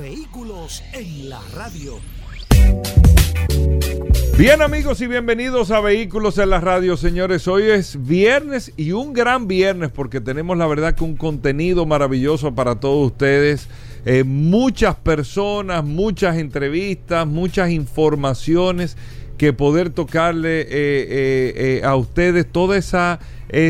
Vehículos en la radio. Bien amigos y bienvenidos a Vehículos en la Radio, señores. Hoy es viernes y un gran viernes porque tenemos la verdad que un contenido maravilloso para todos ustedes. Eh, muchas personas, muchas entrevistas, muchas informaciones que poder tocarle eh, eh, a ustedes toda esa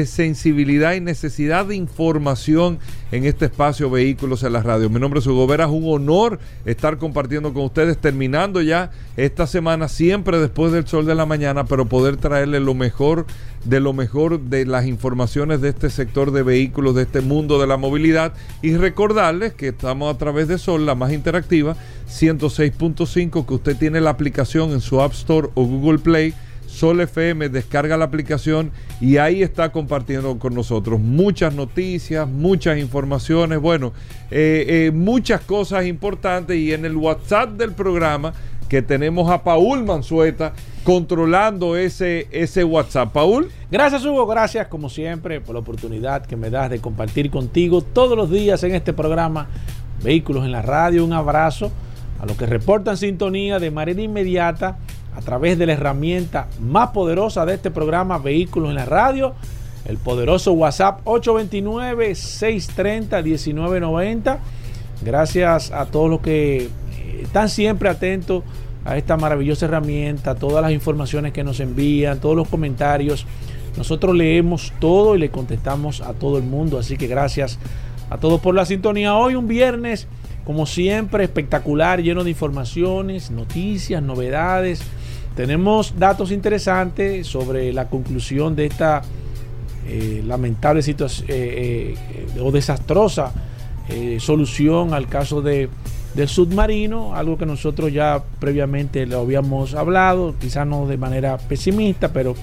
sensibilidad y necesidad de información en este espacio Vehículos en la Radio. Mi nombre es Hugo Vera, es un honor estar compartiendo con ustedes, terminando ya esta semana, siempre después del sol de la mañana, pero poder traerles lo mejor de lo mejor de las informaciones de este sector de vehículos, de este mundo de la movilidad y recordarles que estamos a través de Sol, la más interactiva, 106.5, que usted tiene la aplicación en su App Store o Google Play. Sol FM, descarga la aplicación y ahí está compartiendo con nosotros muchas noticias, muchas informaciones, bueno, eh, eh, muchas cosas importantes y en el WhatsApp del programa que tenemos a Paul Manzueta controlando ese, ese WhatsApp. Paul. Gracias Hugo, gracias como siempre por la oportunidad que me das de compartir contigo todos los días en este programa Vehículos en la Radio. Un abrazo a los que reportan sintonía de manera inmediata a través de la herramienta más poderosa de este programa Vehículos en la Radio, el poderoso WhatsApp 829-630-1990. Gracias a todos los que eh, están siempre atentos a esta maravillosa herramienta, todas las informaciones que nos envían, todos los comentarios. Nosotros leemos todo y le contestamos a todo el mundo, así que gracias a todos por la sintonía. Hoy un viernes, como siempre, espectacular, lleno de informaciones, noticias, novedades. Tenemos datos interesantes sobre la conclusión de esta eh, lamentable situación eh, eh, o desastrosa solución al caso de del submarino, algo que nosotros ya previamente lo habíamos hablado, quizás no de manera pesimista, pero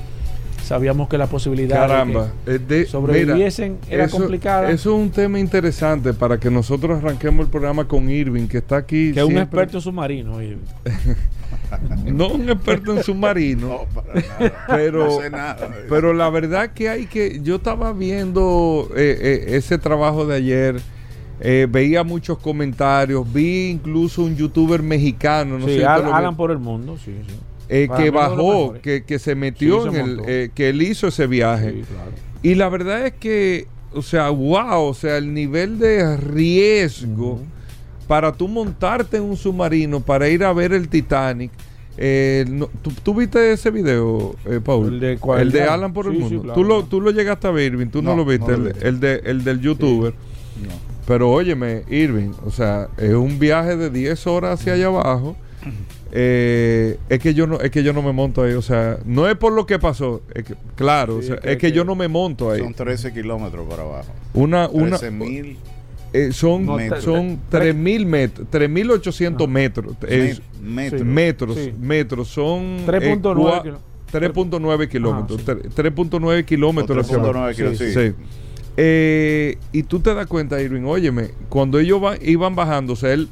sabíamos que la posibilidad de que sobreviviesen era complicada. Eso es un tema interesante para que nosotros arranquemos el programa con Irving, que está aquí. Que es un experto submarino, Irving. no un experto en submarino, pero, pero la verdad que hay que, yo estaba viendo eh, eh, ese trabajo de ayer eh, veía muchos comentarios, vi incluso un youtuber mexicano, no sé, Alan por el mundo, sí, sí. Eh, que bajó, que, que, se metió en el, eh, que él hizo ese viaje. Y la verdad es que, o sea, wow, o sea, el nivel de riesgo para tú montarte en un submarino para ir a ver el Titanic. ¿tú, viste ese video, Paul? El de, Alan por el mundo. ¿Tú, lo, tú lo llegaste a ver, Irving, tú no, lo viste, el, de, el del youtuber. No. Pero óyeme, Irving, o sea, es un viaje de 10 horas hacia allá abajo. Eh, es que yo no es que yo no me monto ahí o sea no es por lo que pasó es que, claro es que, yo no me monto ahí son 13 kilómetros para abajo una una 13 mil eh, son metros. son 3000 metros 3800 metros metros metros, metros son 3.9 3.9 kilómetros 3.9 kilómetros 3.9 kilómetros sí. Eh, y tú te das cuenta, Irving, óyeme, cuando ellos iban bajando, o sea, el,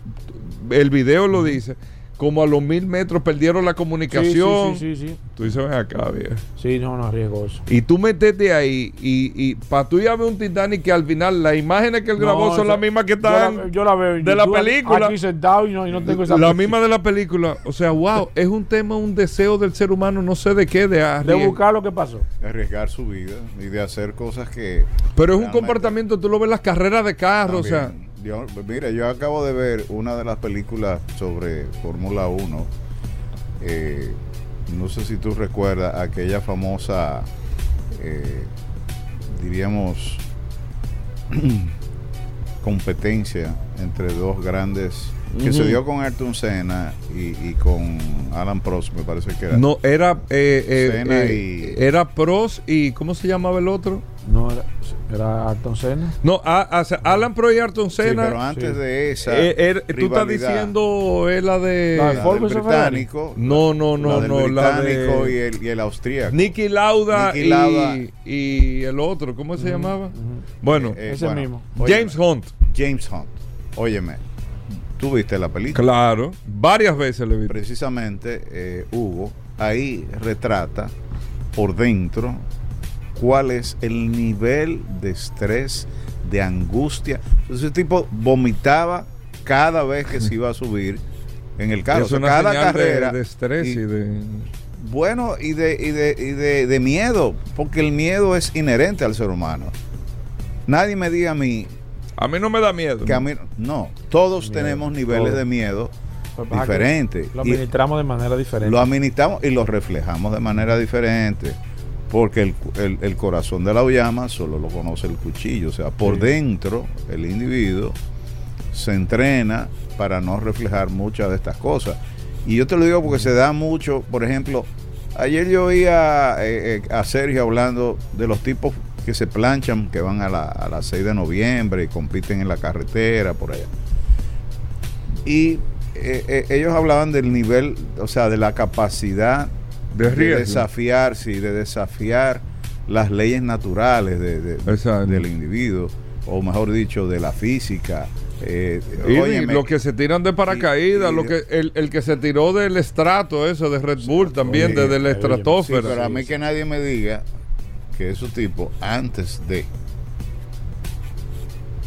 el video lo dice, como a los mil metros perdieron la comunicación. Sí, sí, sí, sí, Tú dices, ven acá, viejo. Sí, no, no, riesgoso. Y tú metete ahí y, y para tú ya ver un Titanic que al final las imágenes que él grabó son las mismas que están yo la, veo de la película. Aquí sentado y no, y no tengo esa La misma de la película. O sea, wow, es un tema, un deseo del ser humano, no sé de qué, de De buscar lo que pasó. De arriesgar su vida y de hacer cosas que... Pero es un comportamiento, tú lo ves en las carreras de carro, o sea yo, mira, yo acabo de ver una de las películas sobre Fórmula 1. Eh, no sé si tú recuerdas aquella famosa, eh, diríamos, competencia entre dos grandes que se dio con Ayrton Senna y, con Alan Prost, me parece que era. No, era eh, eh, y... era Prost y ¿cómo se llamaba el otro? No, era Era Ayrton Senna. No, a- a- Alan Pro y Ayrton Sí, Senna. pero antes sí. de esa. eh, er- tú estás diciendo es la de. La la del británico. No, no, no, la del no, la británico de- y el, y el austríaco. Nicky Lauda, Nicky y, Lauda. y el otro, ¿cómo se llamaba? Bueno, Eh, Ese mismo. óyeme, James Hunt. James Hunt. Óyeme, tú viste la película. Claro, varias veces le vi. Precisamente, eh, Hugo, ahí retrata por dentro cuál es el nivel de estrés, de angustia. Ese tipo vomitaba cada vez que se iba a subir en el carro. es O sea, una cada señal de- carrera. de, estrés y, y- de. Bueno, y de, y de, y de, de miedo, porque el miedo es inherente al ser humano. Nadie me diga a mí A mí no me da miedo. que a mí, no, todos Miedo, tenemos niveles todo. de miedo Pues diferentes. Lo Y- administramos de manera diferente. lo administramos y lo reflejamos de manera diferente. Porque el, el- el corazón de la llama solo lo conoce el cuchillo. O sea, por Sí. dentro el individuo se entrena para no reflejar muchas de estas cosas. Y yo te lo digo porque se da mucho, por ejemplo, ayer yo oía eh, eh, a Sergio hablando de los tipos que se planchan, que van a, la, a las 6 de noviembre y compiten en la carretera, por allá. Y eh, eh, ellos hablaban del nivel, o sea, de la capacidad De riesgo. desafiar, sí, de desafiar las leyes naturales de- de- del individuo, o mejor dicho, de la física. Eh, Y, y óyeme, los que se tiran de paracaídas, y- y- lo que, el, el que se tiró del estrato, eso de Red Bull también, desde la oye, sí, estratosfera. pero a mí que nadie me diga que esos tipos, antes de,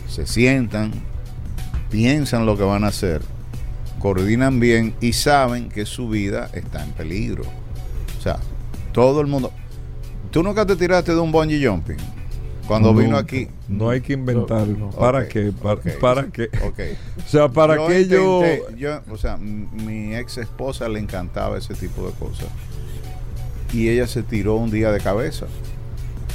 se sientan, piensan lo que van a hacer, coordinan bien y saben que su vida está en peligro. O sea, todo el mundo. ¿Tú nunca te tiraste de un bungee jumping? Cuando vino aquí. No hay que inventarlo. ¿Para Ok, qué? ¿Para, ok, para qué? Ok. O sea, ¿para Yo qué yo...? intenté- yo, o sea, mi ex esposa le encantaba ese tipo de cosas. Y ella se tiró un día de cabeza.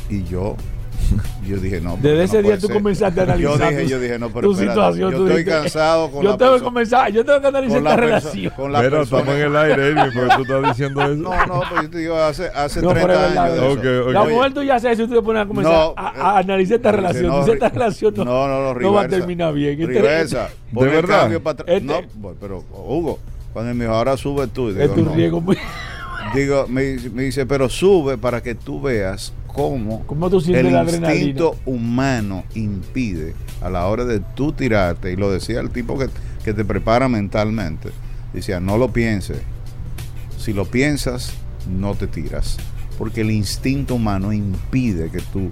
Y yo, yo dije, no. pero Desde no ese día tú ser. comenzaste a analizar Yo dije, tu- yo dije, no, pero tu espérate, situación, yo tú estoy dijiste, cansado con yo la tengo que comenzar, yo tengo que analizar con esta relación. con la Pero estamos en el aire, porque tú estás diciendo eso. No, no, pues yo te digo, hace, hace No, pero 30 es verdad, años. de eso. La Oye, mujer tuya hace eso y tú te pones a comenzar No, a, a analizar esta relación. no, esta relación no, no, no, no, no va a reversa. terminar bien. Este- Reversa. Pon el verdad? cambio para atrás. Este- No, pues, pero Hugo, cuando me dijo, ahora sube tú. y Es digo, tu muy... Digo, me, me dice, pero sube para que tú veas cómo ¿Cómo tú sientes el la instinto humano impide a la hora de tú tirarte, y lo decía el tipo que, que te prepara mentalmente, decía, no lo pienses. Si lo piensas, no te tiras. Porque el instinto humano impide que tú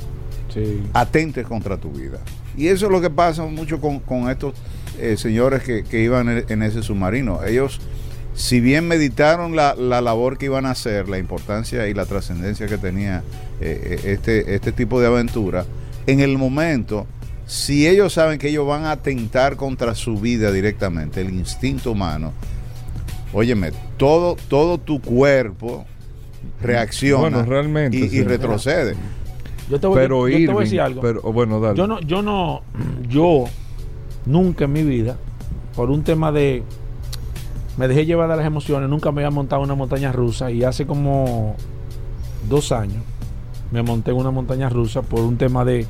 Sí. atentes contra tu vida. Y eso es lo que pasa mucho con, con estos eh, señores que, que iban en, en ese submarino. Ellos, si bien meditaron la, la labor que iban a hacer, la importancia y la trascendencia que tenía eh, eh, este, este tipo de aventura, en el momento, si ellos saben que ellos van a atentar contra su vida directamente, el instinto humano, óyeme, todo, todo tu cuerpo reacciona Bueno, realmente, y, retrocede. Yo te voy, Pero yo, yo te voy a decir algo. pero bueno, dale. Yo no, yo no, yo nunca en mi vida, por un tema de, me dejé llevar de las emociones, nunca me había montado una montaña rusa y hace como dos años me monté en una montaña rusa por un tema de,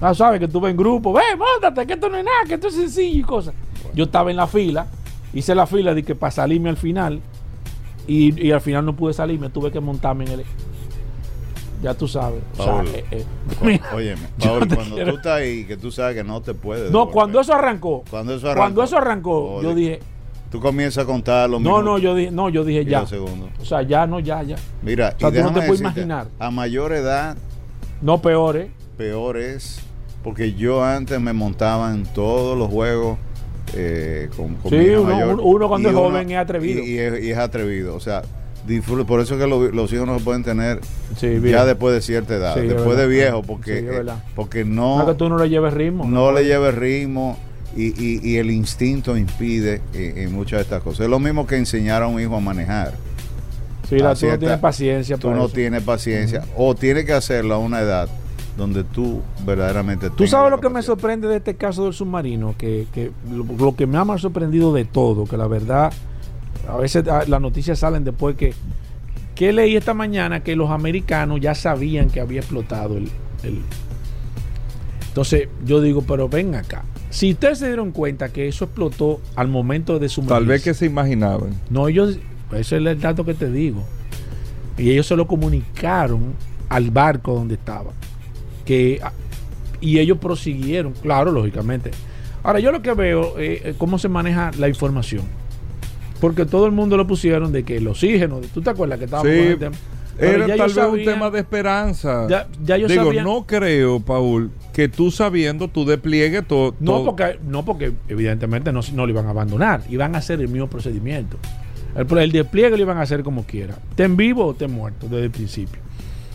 ah, sabes que estuve en grupo, ve, montate, que esto no es nada, que esto es sencillo y cosas. Yo estaba en la fila, hice la fila de que para salirme al final y, y al final no pude salirme, tuve que montarme en el... Ya tú sabes. O sea, Paul, eh, eh, Óyeme, Paul, te cuando quiero- tú estás ahí, que tú sabes que no te puedes. No, devolver. cuando eso arrancó, Cuando eso arrancó, cuando eso arrancó, yo di- dije, Tú comienzas a contar los no, minutos no, yo dije, no, yo dije ya. O sea, ya no, ya, ya. Mira, O sea, y tú no te puedes imaginar. A mayor edad, No peor, ¿eh? peor es. Porque yo antes me montaba en todos los juegos eh, con, con Sí, uno- mayor, uno- uno cuando es joven es atrevido. Y, y es, y es atrevido. O sea, por eso que lo- los hijos no se pueden tener Sí, ya después de cierta edad, Sí, es después de viejo, porque, es eh, porque No no, que tú no le lleves ritmo. no le lleve ritmo y, y- y el instinto impide eh, en muchas de estas cosas. Es lo mismo que enseñar a un hijo a manejar. Sí, la, tú no tienes paciencia. Tú no eso. tienes paciencia o tienes que hacerlo a una edad donde tú verdaderamente Tú sabes lo que me sorprende de este caso del submarino, que, que lo, lo que me ha más sorprendido de todo, que la verdad, a veces ah, las noticias salen después que, que leí esta mañana que los americanos ya sabían que había explotado el, el, Entonces yo digo, pero ven acá. Si ustedes se dieron cuenta que eso explotó al momento de su Tal vez que se imaginaban. No, ellos, ese es el dato que te digo. Y ellos se lo comunicaron al barco donde estaba. Que, y ellos prosiguieron, claro, lógicamente. Ahora, yo lo que veo es eh, cómo se maneja la información. Porque todo el mundo lo pusieron de que el oxígeno, ¿tú te acuerdas que estábamos Sí, con el tema? Pero Era tal vez un tema de esperanza. Ya- ya ellos Digo, no creo, Paul, que tú sabiendo, tú despliegues todo. No porque, no, porque evidentemente no, no lo iban a abandonar, iban a hacer el mismo procedimiento. El, despliegue lo iban a hacer como quiera. Ten vivo o ten muerto desde el principio.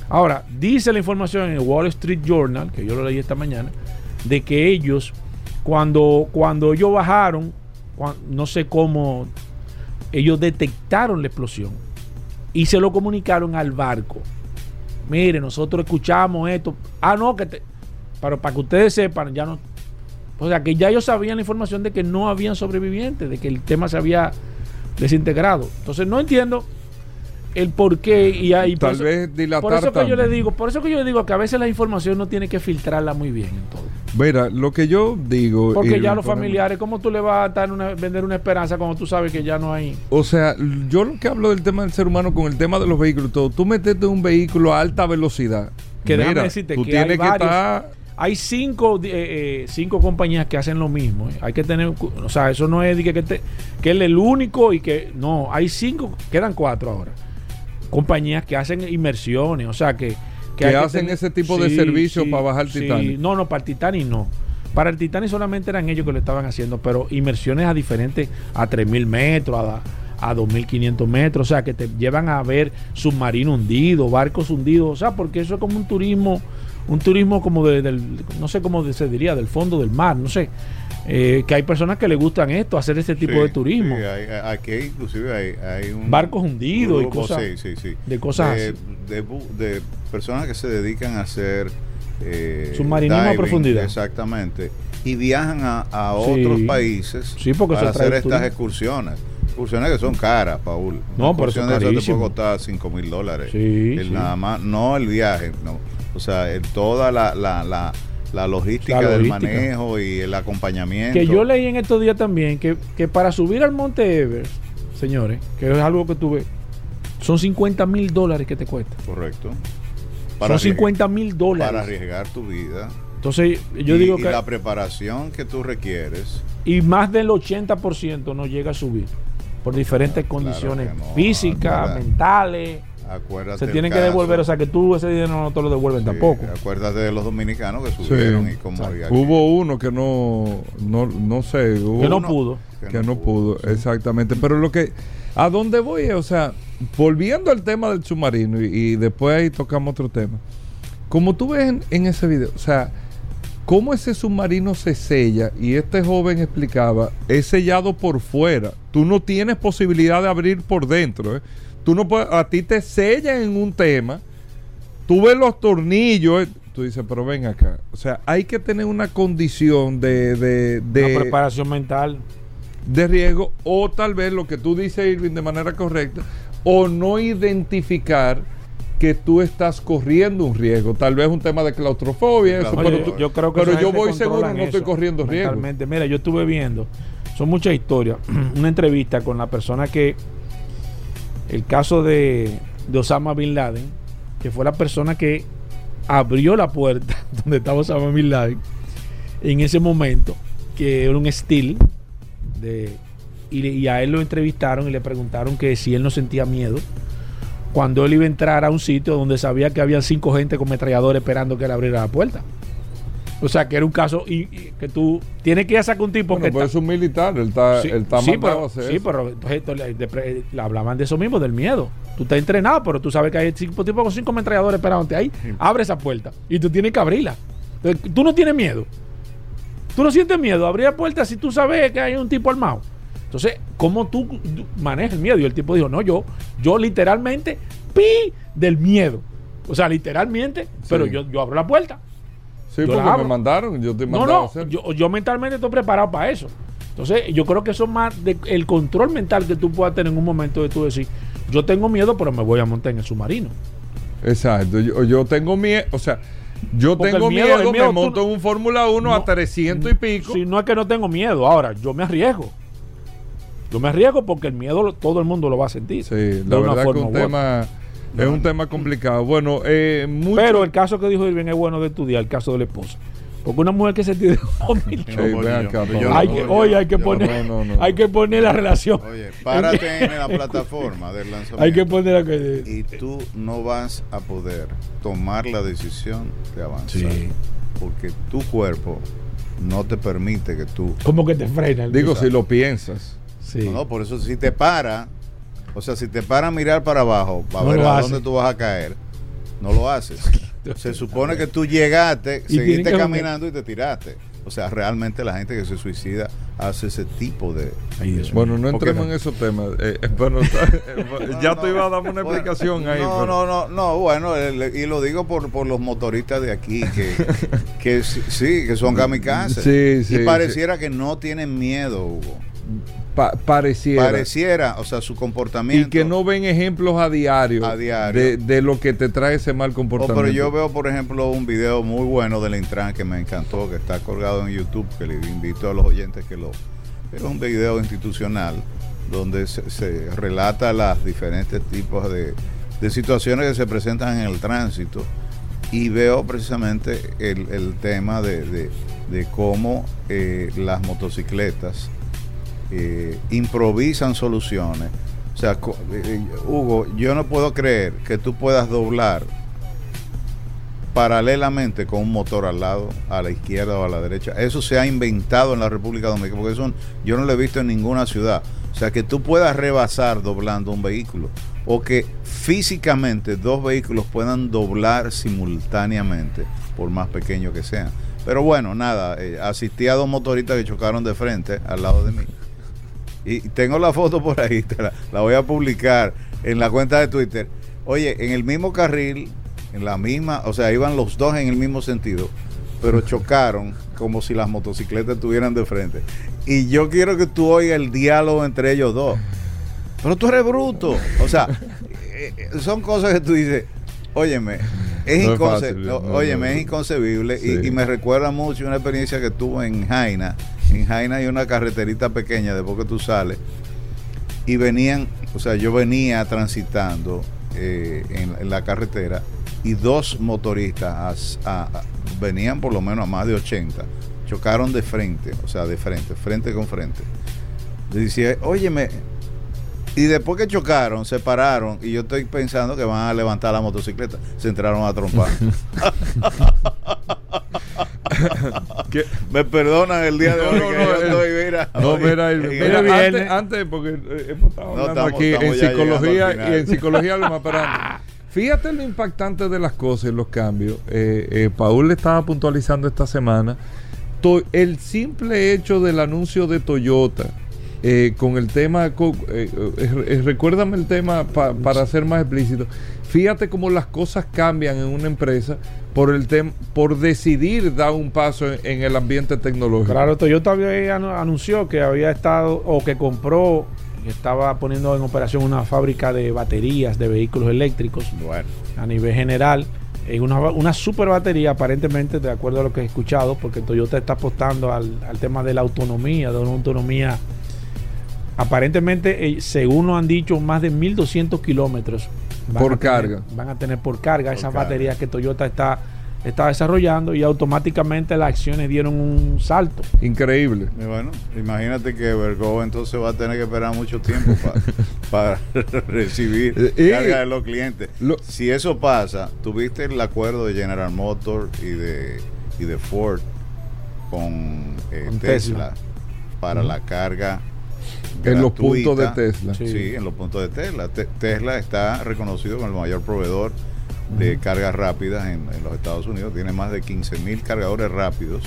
Ahora, dice la información en el Wall Street Journal, que yo lo leí esta mañana, de que ellos, cuando, cuando ellos bajaron, no sé cómo, ellos detectaron la explosión y se lo comunicaron al barco. Mire, nosotros escuchamos esto. Ah, no, que te, pero para que ustedes sepan, ya no. O sea, que ya ellos sabían la información de que no habían sobrevivientes, de que el tema se había desintegrado. Entonces, no entiendo el por qué y ahí Tal vez dilatar por eso que yo le digo, por eso que yo le digo que a veces la información no tiene que filtrarla muy bien en todo. Mira, lo que yo digo. Porque ya lo los familiares, ¿cómo tú le vas a dar una- vender una esperanza cuando tú sabes que ya no hay? O sea, yo lo que hablo del tema del ser humano con el tema de los vehículos, todo, tú metete un vehículo a alta velocidad. Que déjame Mira, decirte tú que tienes hay que varios- estar. Hay cinco, eh, eh, cinco compañías que hacen lo mismo. eh. Hay que tener, o sea, eso no es que, te- que él es el único y que no, hay cinco, quedan cuatro ahora. Compañías que hacen inmersiones, o sea, que Que hacen ese tipo de servicio para bajar sí. Titanic. No, no, para el Titanic no. Para el Titanic solamente eran ellos que lo estaban haciendo, pero inmersiones a diferentes, a 3.000 metros, a, a 2.500 metros, o sea, que te llevan a ver submarinos hundidos, barcos hundidos, o sea, porque eso es como un turismo, un turismo como de- del, no sé cómo se diría, del fondo del mar, no sé. Eh, que hay personas que les gustan esto, hacer este tipo Sí, de turismo. sí, hay- aquí inclusive hay, hay un Barcos hundidos y cosas- sí, sí, sí, de cosas de, así. de personas que se dedican a hacer eh, Submarinismo a diving, profundidad. Exactamente. Y viajan a, a otros países Sí, porque para hacer estas turismo. excursiones. Excursiones que son caras, Paul. No, Una pero eso de te puede costar 5 mil dólares. Sí, El. Nada más, no el viaje, no. O sea, el- toda la, la, la, la logística La del manejo y el acompañamiento. Que yo leí en estos días también que, que para subir al Monte Everest, señores, que es algo que tuve, son 50 mil dólares que te cuesta. Correcto. son arriesgar- 50 mil Para dólares. arriesgar tu vida. Entonces, yo y, digo y que. la preparación que tú requieres. Y más del 80% no llega a subir. Por diferentes Claro condiciones no, físicas, mentales. Acuérdate. Se tienen que devolver. O sea, que tú ese dinero no te lo devuelven Sí, tampoco. Acuérdate de los dominicanos que subieron Sí. y cómo había que- Hubo uno que no, no, no sé, hubo Que no uno pudo. que no pudo, exactamente. Pero lo que, a dónde voy es, o sea, volviendo al tema del submarino y, y después ahí tocamos otro tema. Como tú ves en, en ese video, o sea, cómo ese submarino se sella y este joven explicaba, es sellado por fuera. Tú no tienes posibilidad de abrir por dentro. ¿eh? Tú no puedes, a ti te sellan en un tema, tú ves los tornillos, tú dices, pero ven acá. O sea, hay que tener una condición de, de, de- Una preparación mental. de riesgo o tal vez lo que tú dices Irving de manera correcta o no identificar que tú estás corriendo un riesgo tal vez un tema de claustrofobia eso, Oye, pero, tú- yo creo que pero yo voy seguro no estoy corriendo riesgo. Mira, yo estuve viendo, son muchas historias. Una entrevista con la persona que, el caso de, Osama Bin Laden, que fue la persona que abrió la puerta donde estaba Osama Bin Laden en ese momento, que era un steel, de, y a él lo entrevistaron y le preguntaron que si él no sentía miedo cuando él iba a entrar a un sitio donde sabía que había cinco gente con metralladores esperando que él abriera la puerta. O sea, que era un caso y, y que tú tienes que ir a sacar un tipo bueno, que está- es un militar él está, Sí, él está sí, pero, a hacer sí, eso. pero entonces esto le, hablaban de eso mismo, del miedo. Tú estás entrenado, pero tú sabes que hay cinco tipos con cinco metralladores esperándote ahí. Abre esa puerta y tú tienes que abrirla. Entonces, tú no tienes miedo. Tú no sientes miedo. Abrir la puerta si tú sabes que hay un tipo armado. Entonces, ¿cómo tú manejas el miedo? Y el tipo dijo, no, yo, yo literalmente pi del miedo. O sea, literalmente, pero yo, yo abro la puerta. Sí yo porque me mandaron yo te No, a no, hacer yo, yo mentalmente estoy preparado para eso. Entonces, yo creo que eso es más de el control mental que tú puedas tener en un momento de tú decir, yo tengo miedo, pero me voy a montar en el submarino. exacto yo, yo tengo miedo o sea Yo Porque tengo miedo- miedo, me monto en un Fórmula 1 No, a 300 y pico. Si no es que no tengo miedo, ahora yo me arriesgo. Yo me arriesgo porque el miedo todo el mundo lo va a sentir. Sí, la verdad que un otra. Es un tema complicado. Bueno, eh, mucho- Pero el caso que dijo Irving es bueno de estudiar, el caso de la esposa. Porque una mujer que se tire dos mil oye, hay que, poner, no, no, no. hay que poner la relación. Oye, párate en la plataforma del lanzamiento. hay que poner la que. y tú no vas a poder tomar la decisión de avanzar. Sí. Porque tu cuerpo no te permite que tú... Como que te frena. el digo, si lo piensas. Sí. No, no, por eso si te para, o sea, si te para a mirar para abajo, para No ver a dónde tú vas a caer, no lo haces. Se supone que tú llegaste, Y seguiste caminando y te tiraste. O sea, realmente la gente que se suicida hace ese tipo de... Ay, Dios mío. Bueno, no entremos no. en esos temas. Eh, eh, bueno, eh, ya no, te iba a dar una bueno, explicación ahí. No, pero- no, no, no, bueno, el- y lo digo por, por los motoristas de aquí, que, que sí, sí, que son kamikazes. Sí, sí, y pareciera que no tienen miedo, Hugo. Pa- pareciera. Pareciera, o sea, su comportamiento. y que no ven ejemplos a diario, A diario. De, de lo que te trae ese mal Oh, comportamiento. pero yo veo, por ejemplo, un video muy bueno del Intran que me encantó, que está colgado en YouTube, que le invito a los oyentes que lo... Es un video institucional donde se, se relata las diferentes tipos de, de situaciones que se presentan en el tránsito y veo precisamente el, el tema de, de- de cómo eh, las motocicletas eh, improvisan soluciones. O sea, co- eh, Hugo, yo no puedo creer que tú puedas doblar paralelamente con un motor al lado, a la izquierda o a la derecha. Eso se ha inventado en la República Dominicana, porque eso yo no lo he visto en ninguna ciudad. O sea, que tú puedas rebasar doblando un vehículo, o que físicamente dos vehículos puedan doblar simultáneamente, por más pequeño que sean. Pero bueno, nada, eh, asistí a dos motoristas que chocaron de frente al lado de mí. Y tengo la foto por ahí, te la, la voy a publicar en la cuenta de Twitter. Oye, en el mismo carril, en la misma, o sea, iban los dos en el mismo sentido, pero chocaron como si las motocicletas estuvieran de frente. Y yo quiero que tú oigas el diálogo entre ellos dos. Pero tú eres bruto. O sea, eh, son cosas que tú dices, óyeme, es, No es inconce- fácil, no, no, óyeme, no, es inconcebible y- y, me recuerda mucho una experiencia que tuve en Jaina. En Jaina hay una carreterita pequeña después que tú sales y venían, o sea, yo venía transitando eh, en, la carretera y dos motoristas venían por lo menos a más de 80, chocaron de frente, o sea, de frente, frente con frente. Decía, óyeme, y después que chocaron, se pararon y yo estoy pensando que van a levantar la motocicleta, se entraron a trompar. Me perdonan el día de No, hoy no, que no, yo eh, estoy, mira. No, mira, mira, el- viene. antes, antes, porque eh, hemos estado No, hablando estamos- aquí estamos en psicología y en psicología lo más pero Fíjate lo impactante de las cosas y los cambios. Eh, eh, Paul le estaba puntualizando esta semana to- el simple hecho del anuncio de Toyota eh, con el tema, eh, eh, recuérdame el tema pa- para ser más explícito. Fíjate cómo las cosas cambian en una empresa por el tem- por decidir dar un paso en, en el ambiente tecnológico. Claro, Toyota había anu- anunció que había estado o que compró, que estaba poniendo en operación una fábrica de baterías de vehículos eléctricos Bueno, a nivel general. Es una, una super batería, aparentemente, de acuerdo a lo que he escuchado, porque Toyota está apostando al, al tema de la autonomía, de una autonomía. Aparentemente, eh, según nos han dicho, más de 1200 kilómetros van Por a tener- carga. Van a tener por carga Por esas carga. baterías que Toyota está, está desarrollando y automáticamente las acciones dieron un salto. Increíble. y bueno, imagínate que Vergo entonces va a tener que esperar mucho tiempo pa- para recibir Eh, carga eh, de los clientes. lo- si eso pasa, tuviste el acuerdo de General Motors y de, y de Ford con, eh, Con Tesla, Tesla. para la carga En los puntos de. Tesla. Sí. Sí. en los puntos de Tesla. Te- Tesla está reconocido como el mayor proveedor de cargas rápidas en, en los Estados Unidos. Tiene más de 15 mil cargadores rápidos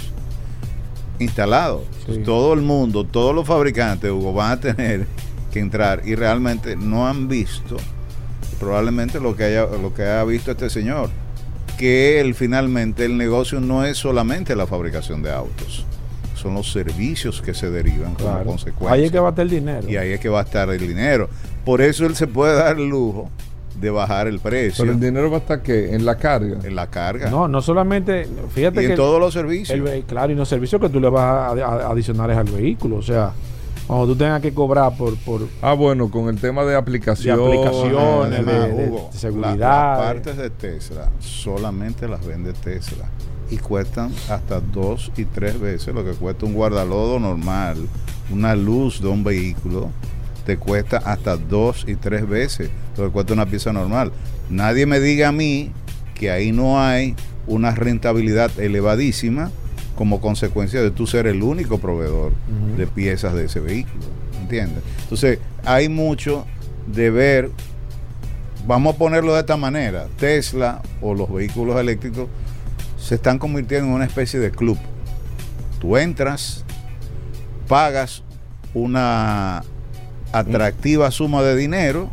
instalados. Todo el mundo, todos los fabricantes, Hugo, van a tener que entrar y realmente no han visto probablemente lo que haya lo que haya visto este señor que él finalmente el negocio no es solamente la fabricación de autos son los servicios que se derivan como consecuencia Ahí es que va a estar el dinero. y ahí es que va a estar el dinero. Por eso él se puede dar el lujo de bajar el precio. Pero el dinero va a estar que en la carga. En la carga. No, no solamente, fíjate y que en todos los servicios. el claro, y los servicios que tú le vas a, a- adicionales al vehículo, o sea, cuando tú tengas que cobrar por, por Ah, bueno, con el tema de aplicaciones, de, de- Hugo, de seguridad. la- las partes de Tesla solamente las vende Tesla y cuestan hasta dos y tres veces lo que cuesta un guardalodo normal, una luz de un vehículo te cuesta hasta dos y tres veces lo que cuesta una pieza normal. Nadie me diga a mí que ahí no hay una rentabilidad elevadísima como consecuencia de tú ser el único proveedor de piezas de ese vehículo. ¿Entiendes? Entonces, hay mucho de ver, vamos a ponerlo de esta manera, Tesla o los vehículos eléctricos se están convirtiendo en una especie de club. Tú entras, pagas una atractiva suma de dinero,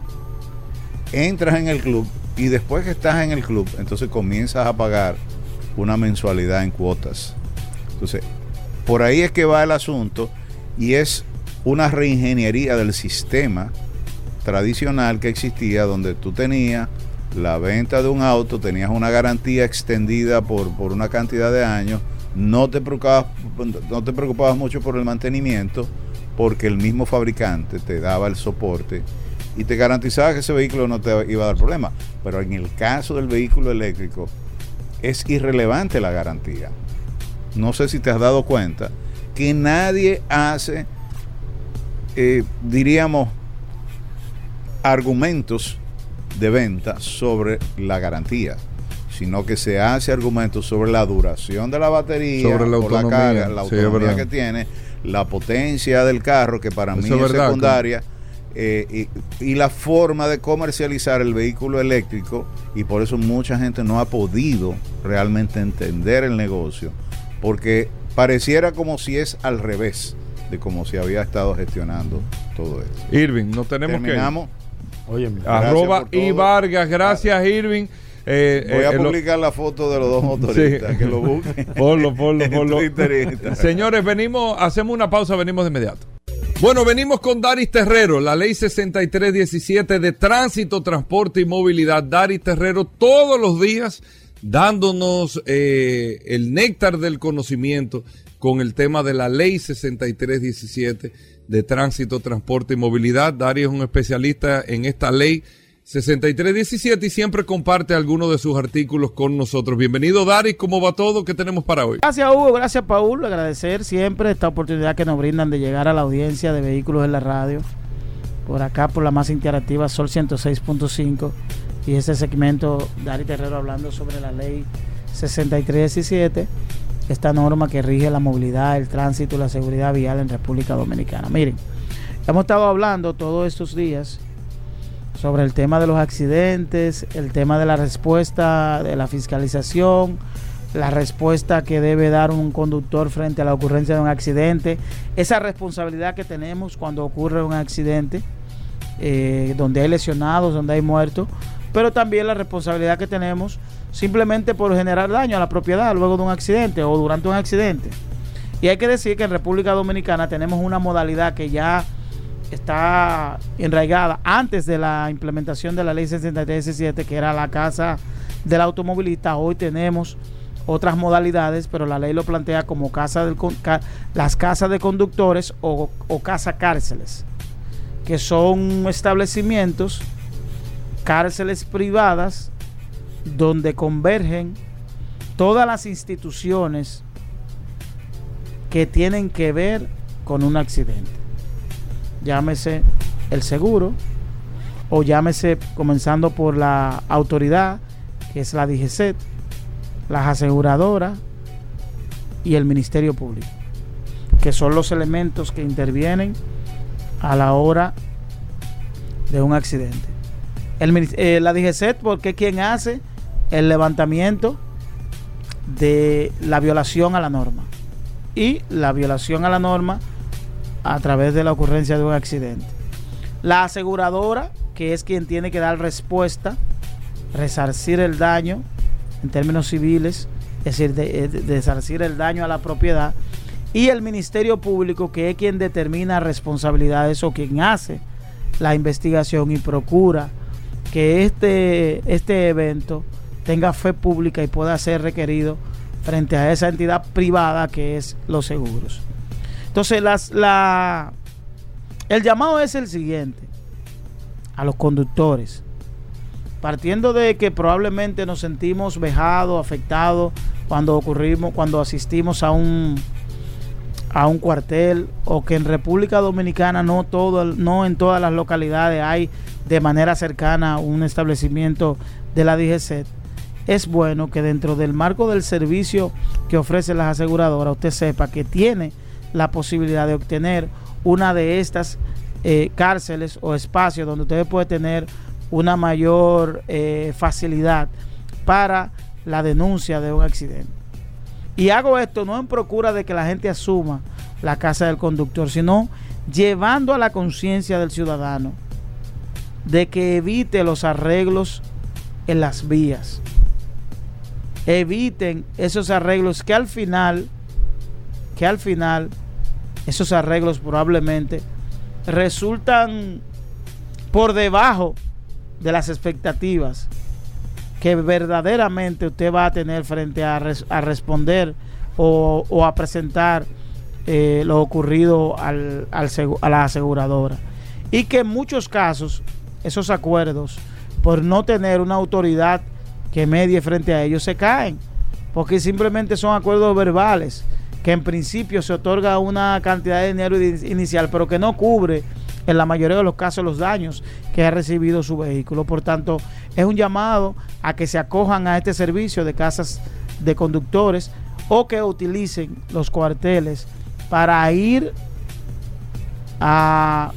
entras en el club y después que estás en el club, entonces comienzas a pagar una mensualidad en cuotas. Entonces, por ahí es que va el asunto y es una reingeniería del sistema tradicional que existía donde tú tenías la venta de un auto, tenías una garantía extendida por, por una cantidad de años, no te, preocupabas, no te preocupabas mucho por el mantenimiento porque el mismo fabricante te daba el soporte y te garantizaba que ese vehículo no te iba a dar problema. Pero en el caso del vehículo eléctrico es irrelevante la garantía. No sé si te has dado cuenta que nadie hace, eh, diríamos, argumentos de venta sobre la garantía, sino que se hace argumentos sobre la duración de la batería, Sobre la autonomía, carga, la sí, es autonomía que tiene, la potencia del carro, que para Eso mí es verdad, secundaria, eh, y, y la forma de comercializar el vehículo eléctrico, y por eso mucha gente no ha podido realmente entender el negocio, porque pareciera como si es al revés de como se había estado gestionando todo esto. Irving, no tenemos Terminamos. Que. Gracias Arroba y Vargas, gracias Irving. Eh, Voy a eh, lo- publicar la foto de los dos motoristas, Sí. que lo busquen. Ponlo, ponlo, ponlo. Señores, venimos, hacemos una pausa, venimos de inmediato. Bueno, venimos con Daris Terrero, la ley 6317 de tránsito, transporte y movilidad. Daris Terrero todos los días dándonos eh, el néctar del conocimiento con el tema de la ley 6317 de tránsito, transporte y movilidad. Daris es un especialista en esta ley 6317 y siempre comparte algunos de sus artículos con nosotros. Bienvenido, Daris. ¿Cómo va todo? ¿Qué tenemos para hoy? Gracias Hugo, gracias Paul, agradecer siempre esta oportunidad que nos brindan de llegar a la audiencia de vehículos en la radio, por acá por la más interactiva Sol 106.5 y este segmento Dari Terrero hablando sobre la ley 6317, esta norma que rige la movilidad, el tránsito y la seguridad vial en República Dominicana. Miren, hemos estado hablando todos estos días sobre el tema de los accidentes, el tema de la respuesta de la fiscalización, la respuesta que debe dar un conductor frente a la ocurrencia de un accidente, esa responsabilidad que tenemos cuando ocurre un accidente, eh, donde hay lesionados, donde hay muertos, pero también la responsabilidad que tenemos simplemente por generar daño a la propiedad luego de un accidente o durante un accidente. Y hay que decir que en República Dominicana tenemos una modalidad que ya está enraigada antes de la implementación de la ley 6317, que era la casa del automovilista. Hoy tenemos otras modalidades, pero la ley lo plantea como casa del, las casas de conductores o, o casa cárceles, que son establecimientos, cárceles privadas, donde convergen todas las instituciones que tienen que ver con un accidente. Llámese el seguro o llámese comenzando por la autoridad que es la DGCET, las aseguradoras y el Ministerio Público, que son los elementos que intervienen a la hora de un accidente. Eh, la DGCET porque es quien hace el levantamiento de la violación a la norma y la violación a la norma a través de la ocurrencia de un accidente. La aseguradora, que es quien tiene que dar respuesta, resarcir el daño en términos civiles, es decir, de, eh, resarcir el daño a la propiedad, y el Ministerio Público, que es quien determina responsabilidades o quien hace la investigación y procura que este, este evento tenga fe pública y pueda ser requerido frente a esa entidad privada que es los seguros. Entonces, las, la, el llamado es el siguiente a los conductores. Partiendo de que probablemente nos sentimos vejados, afectados cuando ocurrimos, cuando asistimos a un a un cuartel o que en República Dominicana no todo no en todas las localidades hay de manera cercana un establecimiento de la DGC es bueno que dentro del marco del servicio que ofrecen las aseguradoras usted sepa que tiene la posibilidad de obtener una de estas eh, cárceles o espacios donde usted puede tener una mayor eh, facilidad para la denuncia de un accidente. Y hago esto no en procura de que la gente asuma la casa del conductor, sino llevando a la conciencia del ciudadano de que evite los arreglos en las vías. Eviten esos arreglos que al final, que al final, esos arreglos probablemente resultan por debajo de las expectativas que verdaderamente usted va a tener frente a, a responder o, a presentar eh, lo ocurrido al, a la aseguradora. Y que en muchos casos esos acuerdos, por no tener una autoridad que medie frente a ellos, se caen. Porque simplemente son acuerdos verbales que en principio se otorga una cantidad de dinero inicial, pero que no cubre en la mayoría de los casos los daños que ha recibido su vehículo. Por tanto, es un llamado a que se acojan a este servicio de casas de conductores o que utilicen los cuarteles para ir a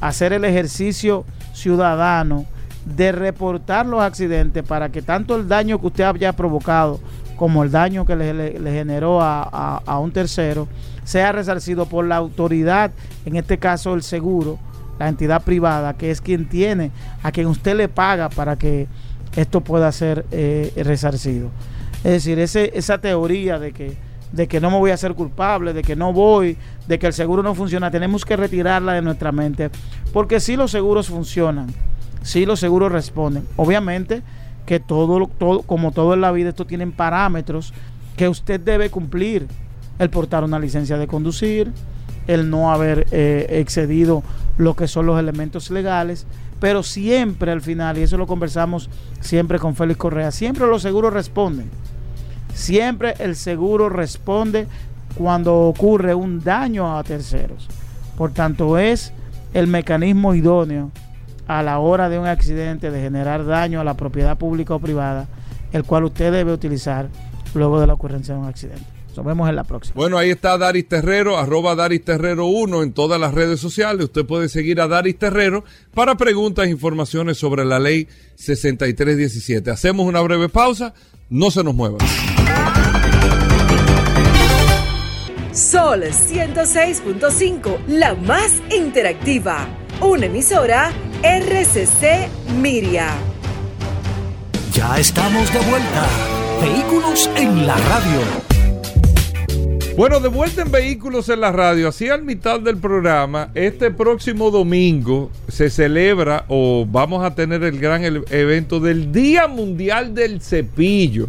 hacer el ejercicio ciudadano de reportar los accidentes para que tanto el daño que usted haya provocado como el daño que le, generó a, a, un tercero sea resarcido por la autoridad, en este caso el seguro, la entidad privada, que es quien tiene, a quien usted le paga para que esto pueda ser eh, resarcido. Es decir, ese, esa teoría de que, de que no me voy a ser culpable, de que no voy, de que el seguro no funciona, tenemos que retirarla de nuestra mente, porque si los seguros funcionan, si los seguros responden. Obviamente que todo, todo, como todo en la vida, esto tienen parámetros que usted debe cumplir. El portar una licencia de conducir, el no haber eh, excedido lo que son los elementos legales, pero siempre al final, y eso lo conversamos siempre con Félix Correa, siempre los seguros responden. Siempre el seguro responde cuando ocurre un daño a terceros. Por tanto, es el mecanismo idóneo a la hora de un accidente de generar daño a la propiedad pública o privada, el cual usted debe utilizar luego de la ocurrencia de un accidente. Nos vemos en la próxima. Bueno, ahí está Daris Terrero, arroba Daris Terrero 1 en todas las redes sociales. Usted puede seguir a Daris Terrero para preguntas e informaciones sobre la ley 6317. Hacemos una breve pausa, no se nos muevan. Sol 106.5, la más interactiva. Una emisora RCC Miria. Ya estamos de vuelta. Vehículos en la radio. Bueno, de vuelta en Vehículos en la radio, así al mitad del programa, este próximo domingo se celebra o vamos a tener el gran evento del Día Mundial del Cepillo.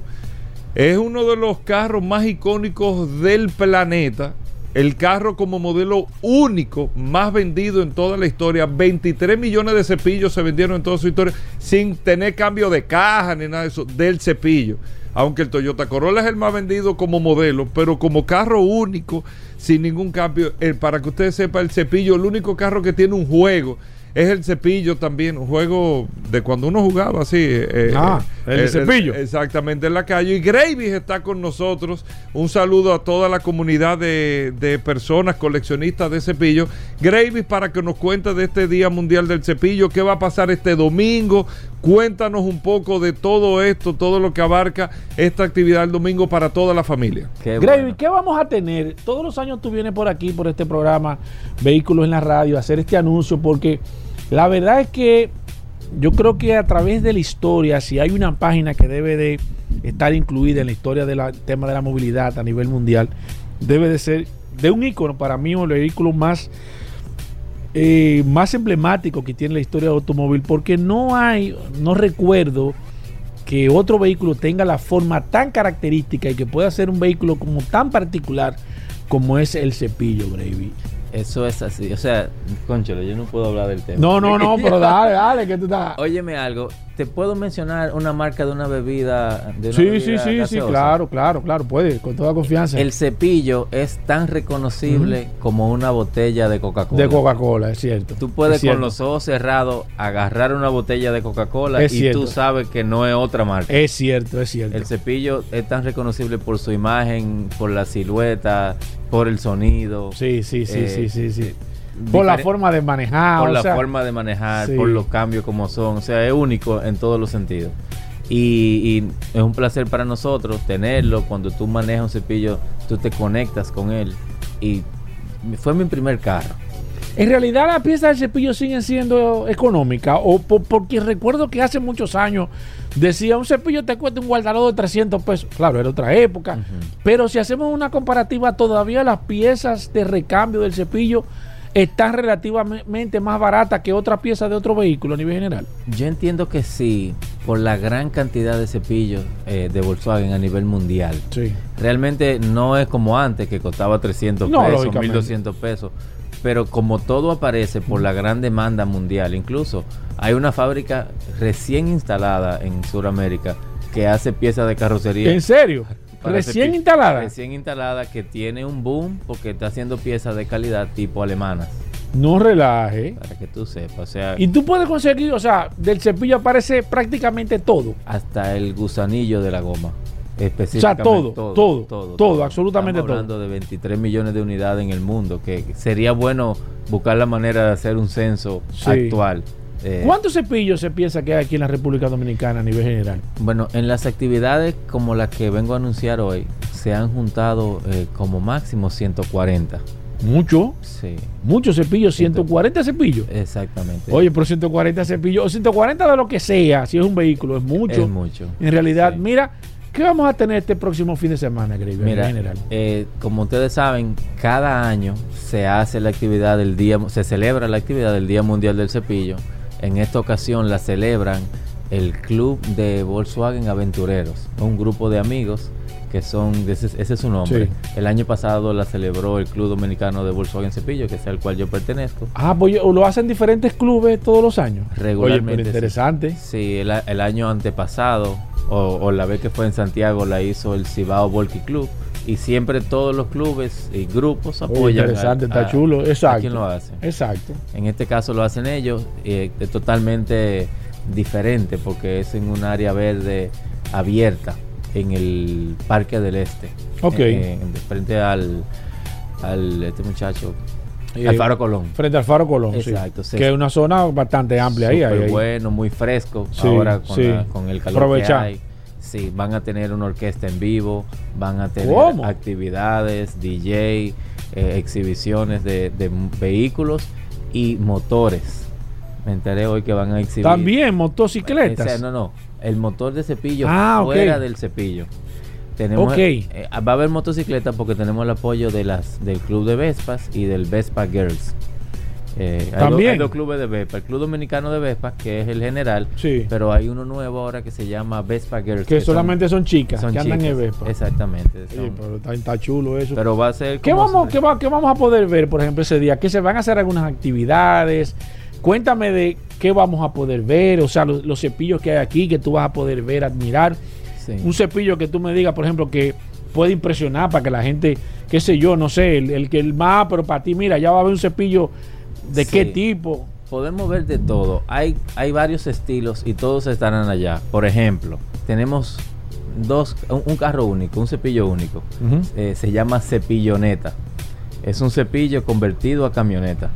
Es uno de los carros más icónicos del planeta el carro como modelo único más vendido en toda la historia. 23 millones de cepillos se vendieron en toda su historia sin tener cambio de caja ni nada de eso del cepillo. Aunque el Toyota Corolla es el más vendido como modelo, pero como carro único, sin ningún cambio. para que usted sepa, el cepillo, el único carro que tiene un juego es el cepillo también, un juego de cuando uno jugaba así. Eh, eh, ah, eh, el, cepillo. exactamente, en la calle. Y Gravis está con nosotros. Un saludo a toda la comunidad de, personas coleccionistas de cepillo. Gravis, para que nos cuente de este Día Mundial del Cepillo, qué va a pasar este domingo. Cuéntanos un poco de todo esto, todo lo que abarca esta actividad el domingo para toda la familia. Gravis, ¿qué vamos a tener? Todos los años tú vienes por aquí, por este programa, Vehículos en la Radio, a hacer este anuncio porque la verdad es que yo creo que a través de la historia, si hay una página que debe de estar incluida en la historia del tema de la movilidad a nivel mundial, debe de ser de un ícono para mí, el vehículo más eh, más emblemáticos que tiene la historia del automóvil, porque no hay, no recuerdo que otro vehículo tenga la forma tan característica y que pueda ser un vehículo como tan particular como es el cepillo, Gravy. Eso es así. O sea, concholo, yo no puedo hablar del tema. No, no, no, pero dale, dale, que tú estás. Óyeme algo. ¿Te puedo mencionar una marca de una bebida? De una Sí, bebida sí, sí, sí, claro, claro, claro, puede, con toda confianza. El cepillo es tan reconocible como una botella de Coca-Cola. de Coca-Cola, es cierto. Tú puedes cierto. con los ojos cerrados agarrar una botella de Coca-Cola y cierto. tú sabes que no es otra marca. Es cierto, es cierto. El cepillo es tan reconocible por su imagen, por la silueta, por el sonido. Sí, sí, sí, Eh, sí, sí, sí. Por la forma de manejar. por o la sea, forma de manejar, sí. por los cambios como son. O sea, es único en todos los sentidos. Y, y es un placer para nosotros tenerlo. Cuando tú manejas un cepillo, tú te conectas con él. Y fue mi primer carro. En realidad las piezas del cepillo siguen siendo económicas. O po- porque recuerdo que hace muchos años decía un cepillo te cuesta un guardalodo de 300 pesos. Claro, era otra época. Pero si hacemos una comparativa, todavía las piezas de recambio del cepillo están relativamente más baratas que otras piezas de otro vehículo a nivel general. Yo entiendo que sí, por la gran cantidad de cepillos eh, de Volkswagen a nivel mundial. Sí. Realmente no es como antes, que costaba 300 No, pesos, lógicamente. 1200 pesos. Pero como todo aparece por la gran demanda mundial, incluso hay una fábrica recién instalada en Sudamérica que hace piezas de carrocería. ¿En serio? Recién instalada. Recién instalada que tiene un boom porque está haciendo piezas de calidad tipo alemanas. No relaje. Para que tú sepas. O sea, Y tú puedes conseguir, o sea, del cepillo aparece prácticamente todo. hasta el gusanillo de la goma. O sea, Específicamente. todo, todo, todo, absolutamente Estamos hablando de 23 millones de unidades en el mundo, que sería bueno buscar la manera de hacer un censo Sí. actual. Eh, ¿Cuántos cepillos se piensa que hay aquí en la República Dominicana a nivel general? Bueno, en las actividades como la que vengo a anunciar hoy, se han juntado eh, como máximo 140. Mucho, Sí, muchos cepillos, 140 cepillos. exactamente. Oye, pero 140 cepillos, o 140 de lo que sea, si es un vehículo, es mucho. es mucho. En realidad, Sí. mira, ¿qué vamos a tener este próximo fin de semana, Grey, Mira, en general? eh, como ustedes saben, cada año se hace la actividad del día, se celebra la actividad del Día Mundial del Cepillo. En esta ocasión la celebran el Club de Volkswagen Aventureros, un grupo de amigos que son, ese, ese es su nombre. Sí. El año pasado la celebró el Club Dominicano de Volkswagen Cepillo, que es al cual yo pertenezco. Ah, pues lo hacen diferentes clubes todos los años. Regularmente, Oye, pero sí. interesante. Sí, el, el año antepasado, o, o la vez que fue en Santiago, la hizo el Cibao Volky Club. Y siempre todos los clubes y grupos apoyan. interesante, a- está chulo. a Exacto. quien lo hace. Exacto. En este caso lo hacen ellos, eh, es totalmente diferente porque es en un área verde abierta en el Parque del Este. Ok. En- frente al, al este muchacho, Eh, al Faro Colón. Frente al Faro Colón, sí. Exacto, sí. Que es una zona bastante amplia ahí. ahí, bueno, muy fresco. Sí, ahora con, sí. la- con el calor Aprovechar. que hay. Sí, van a tener una orquesta en vivo, van a tener ¿Cómo? actividades, DJ, eh, exhibiciones de, vehículos y motores. Me enteré hoy que van a exhibir. También O motocicletas. sea, no, no. El motor de cepillo Ah, fuera del cepillo. Tenemos, eh, va a haber motocicletas porque tenemos el apoyo de las del club de Vespas y del Vespa Girls. Eh, hay, También. hay dos clubes de Vespa. El Club Dominicano de Vespa, que es el general, Sí. pero hay uno nuevo ahora que se llama Vespa Girls. que solamente son chicas son que andan en chicas. Vespa. Exactamente. Sí, pero está, está chulo eso. pero va a ser ¿Qué vamos, qué, va- qué vamos a poder ver, por ejemplo, ese día? Que se van a hacer algunas actividades. Cuéntame de qué vamos a poder ver, o sea, los, los cepillos que hay aquí que tú vas a poder ver, admirar. sí. Un cepillo que tú me digas, por ejemplo, que puede impresionar para que la gente, qué sé yo, no sé, el, el que el más, pero para ti, mira, ya va a haber un cepillo de Sí. qué tipo. Podemos ver de todo. Hay, hay varios estilos y todos estarán allá. Por ejemplo, tenemos dos, un, un carro único, un cepillo único. Eh, se llama cepilloneta. Es un cepillo convertido a camioneta.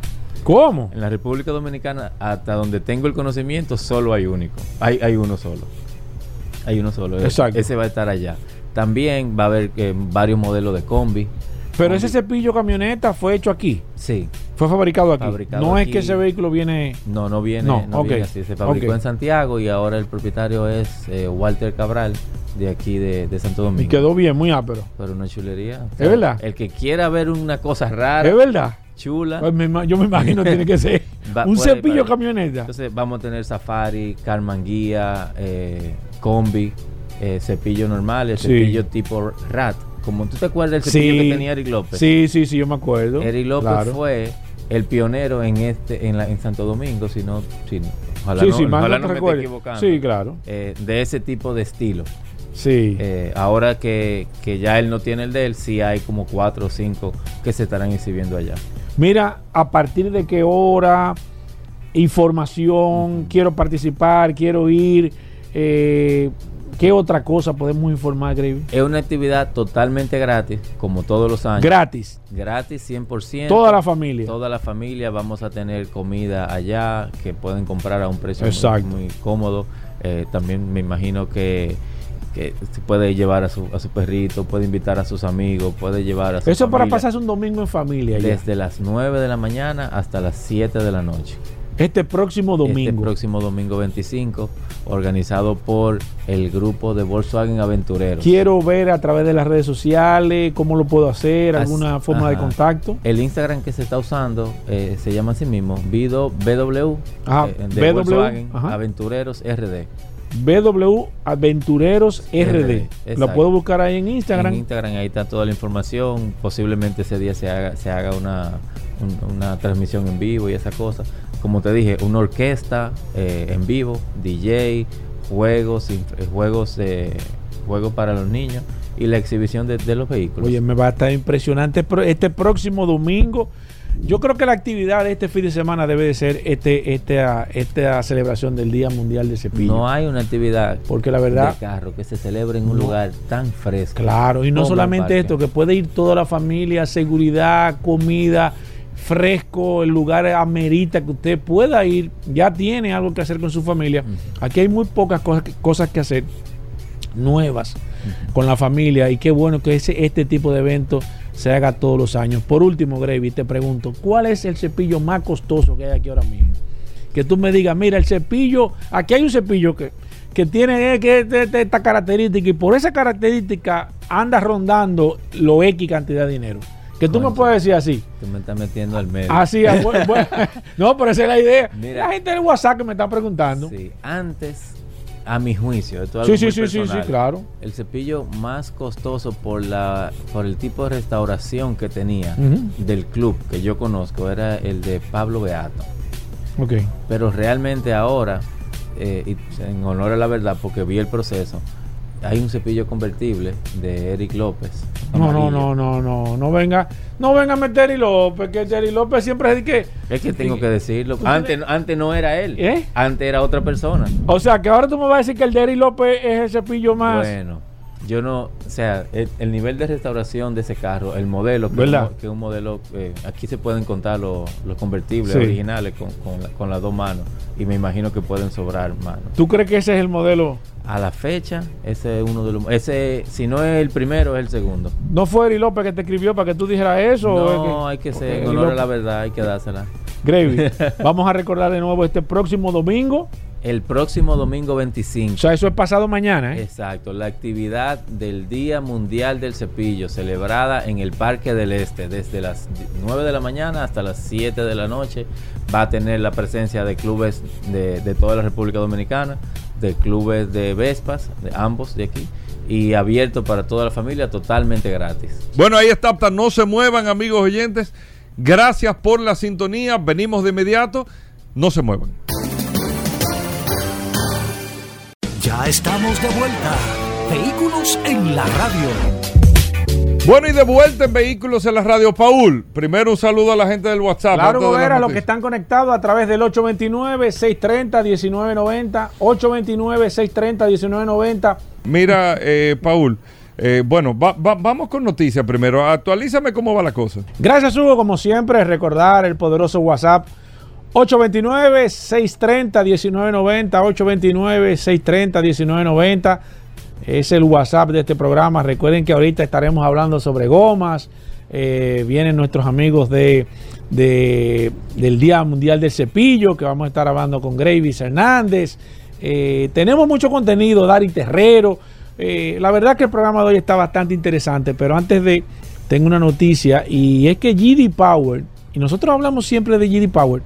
¿Cómo? En la República Dominicana, hasta donde tengo el conocimiento, solo hay único. Hay, hay uno solo. Hay uno solo. Exacto. Ese va a estar allá. También va a haber eh, varios modelos de combi. Pero ese cepillo camioneta fue hecho aquí, Sí. fue fabricado aquí. Fabricado no es que ese vehículo viene... No, no viene, No, viene así. Se fabricó en Santiago y ahora el propietario es eh, Walter Cabral, de aquí de, de Santo Y Domingo. quedó bien, muy ápero. Pero una chulería. ¿Es verdad? El que quiera ver una cosa rara, Es verdad. chula. Pues me yo me imagino tiene que ser Va- un puede cepillo camioneta. Entonces vamos a tener Safari, Carmanguía, eh, Combi, eh, cepillo normal, el Sí. cepillo tipo Rat. Como tú te acuerdas del cepillo Sí. que tenía Eric López. Sí, sí, sí, yo me acuerdo. Eric López Claro. fue el pionero en este en, la, en Santo Domingo, si no, si no- ojalá Sí, no, sí, más ojalá no no me esté equivocando. Sí, claro. Eh, de ese tipo de estilo. Sí. Eh, ahora que, que ya él no tiene el de él, sí hay como cuatro o cinco que se estarán exhibiendo allá. Mira, a partir de qué hora, información, quiero participar, quiero ir, eh, ¿qué otra cosa podemos informar, Gravy? Es una actividad totalmente gratis, como todos los años. Gratis. gratis 100%. Toda la familia. Toda la familia vamos a tener comida allá que pueden comprar a un precio muy- cómodo. Eh, también me imagino que, que se puede llevar a su, a su perrito, puede invitar a sus amigos, puede llevar a su Eso para pasarse un domingo en familia. ya. Desde las 9 de la mañana hasta las 7 de la noche. Este próximo Este domingo. próximo domingo 25, organizado por el grupo de Volkswagen Aventureros. Quiero ver a través de las redes sociales cómo lo puedo hacer, As- alguna forma de ajá. contacto. El Instagram que se está usando eh, se llama así mismo, Vido BW, Ajá, eh, de BW, Volkswagen ajá. Aventureros RD. BW Aventureros RD. RD, Lo puedo buscar ahí en Instagram. En Instagram ahí está toda la información. Posiblemente ese día se haga, se haga una, un- una transmisión en vivo y esa cosa. Como te dije, una orquesta eh, en vivo, DJ, juegos, inf- eh, juegos de juegos para los niños y la exhibición de, de los vehículos. Oye, me va a estar impresionante este próximo domingo. Yo creo que la actividad de este fin de semana debe de ser este, esta, esta celebración del Día Mundial del Cepillo. no hay una actividad porque la verdad, de carro que se celebre en un No. lugar tan fresco. claro, y no solamente esto, que puede ir toda la familia, seguridad, comida, fresco, el lugar amerita que usted pueda ir, ya tiene algo que hacer con su familia. Aquí hay muy pocas cosas, que- cosas que hacer nuevas con la familia y qué bueno que ese, este tipo de evento se haga todos los años. Por último, Gravy, te pregunto, ¿cuál es el cepillo más costoso que hay aquí ahora mismo? Que tú me digas, mira, el cepillo, aquí hay un cepillo que, que tiene eh, que esta característica y por esa característica anda rondando lo X cantidad de dinero. Que tú me puedes decir así. Tú me estás metiendo al medio. Así, ah, bueno, bueno. no, pero esa es la idea. Mira. la gente del WhatsApp que me está preguntando. Sí, antes, a mi juicio, esto es algo sí, muy sí, sí, sí, claro. El cepillo más costoso por la por el tipo de restauración que tenía del club que yo conozco era el de Pablo Beato. Ok. Pero realmente ahora, eh, en honor a la verdad, porque vi el proceso, hay un cepillo convertible de Eric López. No, no, no, no, no, no venga, no venga a meter Terry López, que Terry López siempre es de que, Es que tengo que decirlo. ¿Tú Antes, antes no era él. ¿Eh? Antes era otra persona. o sea, que ahora tú me vas a decir que el Terry López es el cepillo más. Bueno, yo no, o sea, el, el nivel de restauración de ese carro, el modelo, que, ¿Verdad? un que un modelo, eh, aquí se pueden contar los, los convertibles Sí. originales con, con la- con las dos manos y me imagino que pueden sobrar manos. ¿Tú crees que ese es el modelo? A la fecha, ese es uno de los, ese, si no es el primero, es el segundo. ¿No fue Eri López que te escribió para que tú dijeras eso? o es No, hay que ser, en honor a la verdad, hay que dársela. Gravy, vamos a recordar de nuevo este próximo domingo. El próximo domingo 25. O sea, eso es pasado mañana, ¿eh? Exacto, la actividad del Día Mundial del Cepillo, celebrada en el Parque del Este, desde las 9 de la mañana hasta las 7 de la noche, va a tener la presencia de clubes de, de toda la República Dominicana, de clubes de Vespas, de ambos de aquí, y abierto para toda la familia, totalmente gratis. Bueno, ahí está, no se muevan, amigos oyentes. Gracias por la sintonía. Venimos de inmediato. No se muevan. Ya estamos de vuelta. Vehículos en la radio. Bueno, y de vuelta en Vehículos en la Radio. Paul, primero un saludo a la gente del WhatsApp. Claro, Gobera, los que están conectados a través del 829-630-1990, 829-630-1990. Mira, eh, Paul, eh, bueno, va- va- vamos con noticias primero. Actualízame cómo va la cosa. Gracias, Hugo, como siempre, recordar el poderoso WhatsApp 829-630-1990, 829-630-1990. Es el WhatsApp de este programa. Recuerden que ahorita estaremos hablando sobre gomas. Eh, vienen nuestros amigos de, de- del Día Mundial del Cepillo, que vamos a estar hablando con Gravis Hernández. Eh, tenemos mucho contenido, Dari Terrero. Eh, la verdad que el programa de hoy está bastante interesante, pero antes de, tengo una noticia y es que GD Power Y nosotros hablamos siempre de GD Power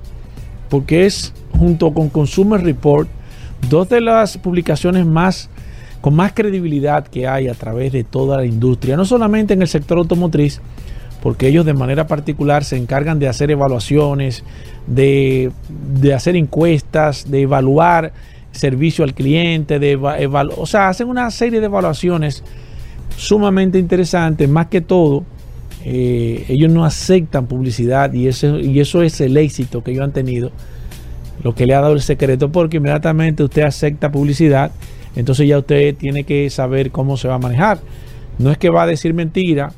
porque es junto con Consumer Report dos de las publicaciones más con más credibilidad que hay a través de toda la industria, no solamente en el sector automotriz, porque ellos de manera particular se encargan de hacer evaluaciones, de, de hacer encuestas, de evaluar servicio al cliente, de o sea, hacen una serie de evaluaciones sumamente interesantes, más que todo, eh, ellos no aceptan publicidad y eso, y eso es el éxito que ellos han tenido, lo que le ha dado el secreto, porque inmediatamente usted acepta publicidad, entonces ya usted tiene que saber cómo se va a manejar. No es que va a decir mentira,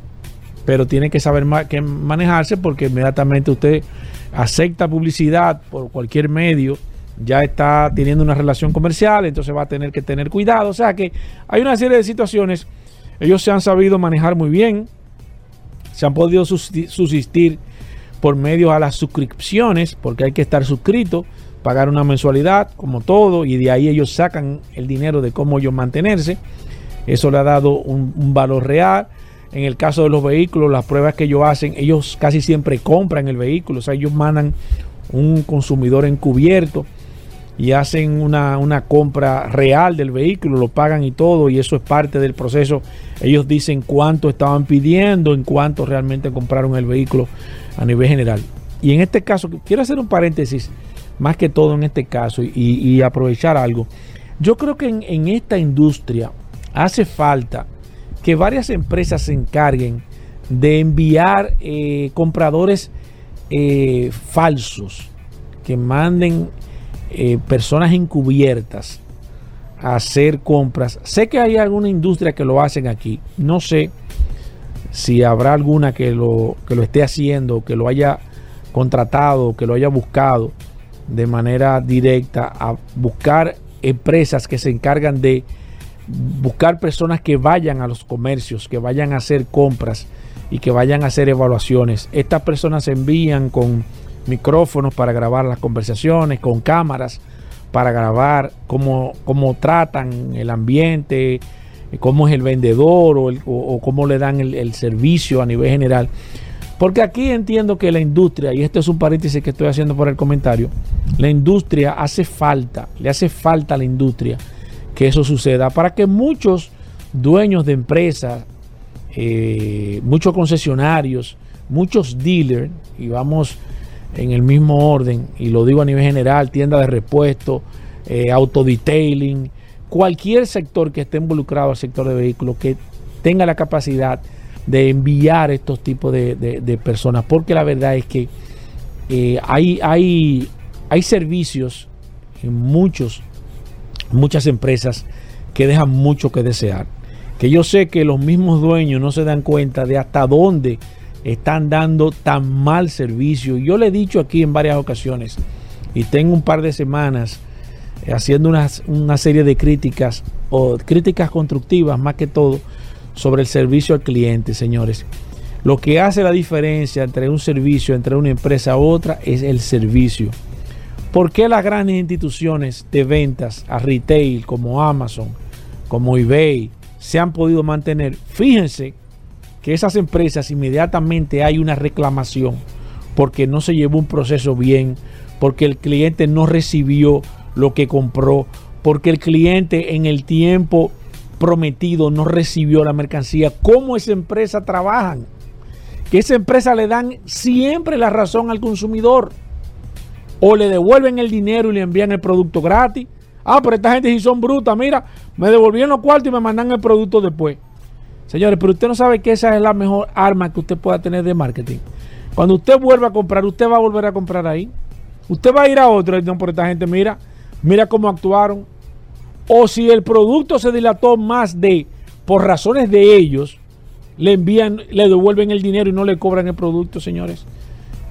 pero tiene que saber que manejarse porque inmediatamente usted acepta publicidad por cualquier medio ya está teniendo una relación comercial, entonces va a tener que tener cuidado. O sea que hay una serie de situaciones. Ellos se han sabido manejar muy bien, se han podido subsistir por medio a las suscripciones, porque hay que estar suscrito, pagar una mensualidad, como todo, y de ahí ellos sacan el dinero de cómo ellos mantenerse. Eso le ha dado un, valor real. En el caso de los vehículos, las pruebas que ellos hacen, ellos casi siempre compran el vehículo, o sea, ellos mandan un consumidor encubierto y hacen una, compra real del vehículo, lo pagan y todo, y eso es parte del proceso. Ellos dicen cuánto estaban pidiendo, en cuánto realmente compraron el vehículo a nivel general. Y en este caso, quiero hacer un paréntesis, más que todo en este caso, y, aprovechar algo. Yo creo que en, esta industria hace falta que varias empresas se encarguen de enviar eh, compradores eh, falsos que manden eh, personas encubiertas a hacer compras. Sé que hay alguna industria que lo hacen aquí. No sé si habrá alguna que lo, que lo esté haciendo, que lo haya contratado, que lo haya buscado de manera directa a buscar empresas que se encargan de buscar personas que vayan a los comercios, que vayan a hacer compras y que vayan a hacer evaluaciones. Estas personas se envían con micrófonos para grabar las conversaciones, con cámaras para grabar cómo, cómo tratan el ambiente, cómo es el vendedor o, cómo le dan el, servicio a nivel general. Porque aquí entiendo que la industria, y esto es un paréntesis que estoy haciendo por el comentario, la industria hace falta, le hace falta a la industria que eso suceda para que muchos dueños de empresas, eh, muchos concesionarios, muchos dealers, y vamos en el mismo orden, y lo digo a nivel general, tienda de repuesto, eh, autodetailing, cualquier sector que esté involucrado al sector de vehículos que tenga la capacidad de enviar estos tipos de, personas, porque la verdad es que eh, hay, hay, hay servicios en muchos, muchas empresas que dejan mucho que desear. Que yo sé que los mismos dueños no se dan cuenta de hasta dónde están dando tan mal servicio. Yo le he dicho aquí en varias ocasiones y tengo un par de semanas eh, haciendo una serie de críticas o críticas constructivas más que todo sobre el servicio al cliente, señores. Lo que hace la diferencia entre un servicio, entre una empresa u otra, es el servicio. ¿Por qué las grandes instituciones de ventas a retail como Amazon, como eBay, se han podido mantener? Fíjense que esas empresas inmediatamente hay una reclamación porque no se llevó un proceso bien, porque el cliente no recibió lo que compró, porque el cliente en el tiempo prometido no recibió la mercancía. ¿Cómo esa empresa trabajan? Que esa empresa le dan siempre la razón al consumidor. O le devuelven el dinero y le envían el producto gratis. Ah, pero esta gente si son brutas, mira, me devolvieron los cuartos y me mandan el producto después. Señores, pero usted no sabe que esa es la mejor arma que usted pueda tener de marketing. Cuando usted vuelva a comprar, usted va a volver a comprar ahí. Usted va a ir a otro no por esta gente, mira, mira cómo actuaron. O si el producto se dilató más de, por razones de ellos, le envían, le devuelven el dinero y no le cobran el producto, señores.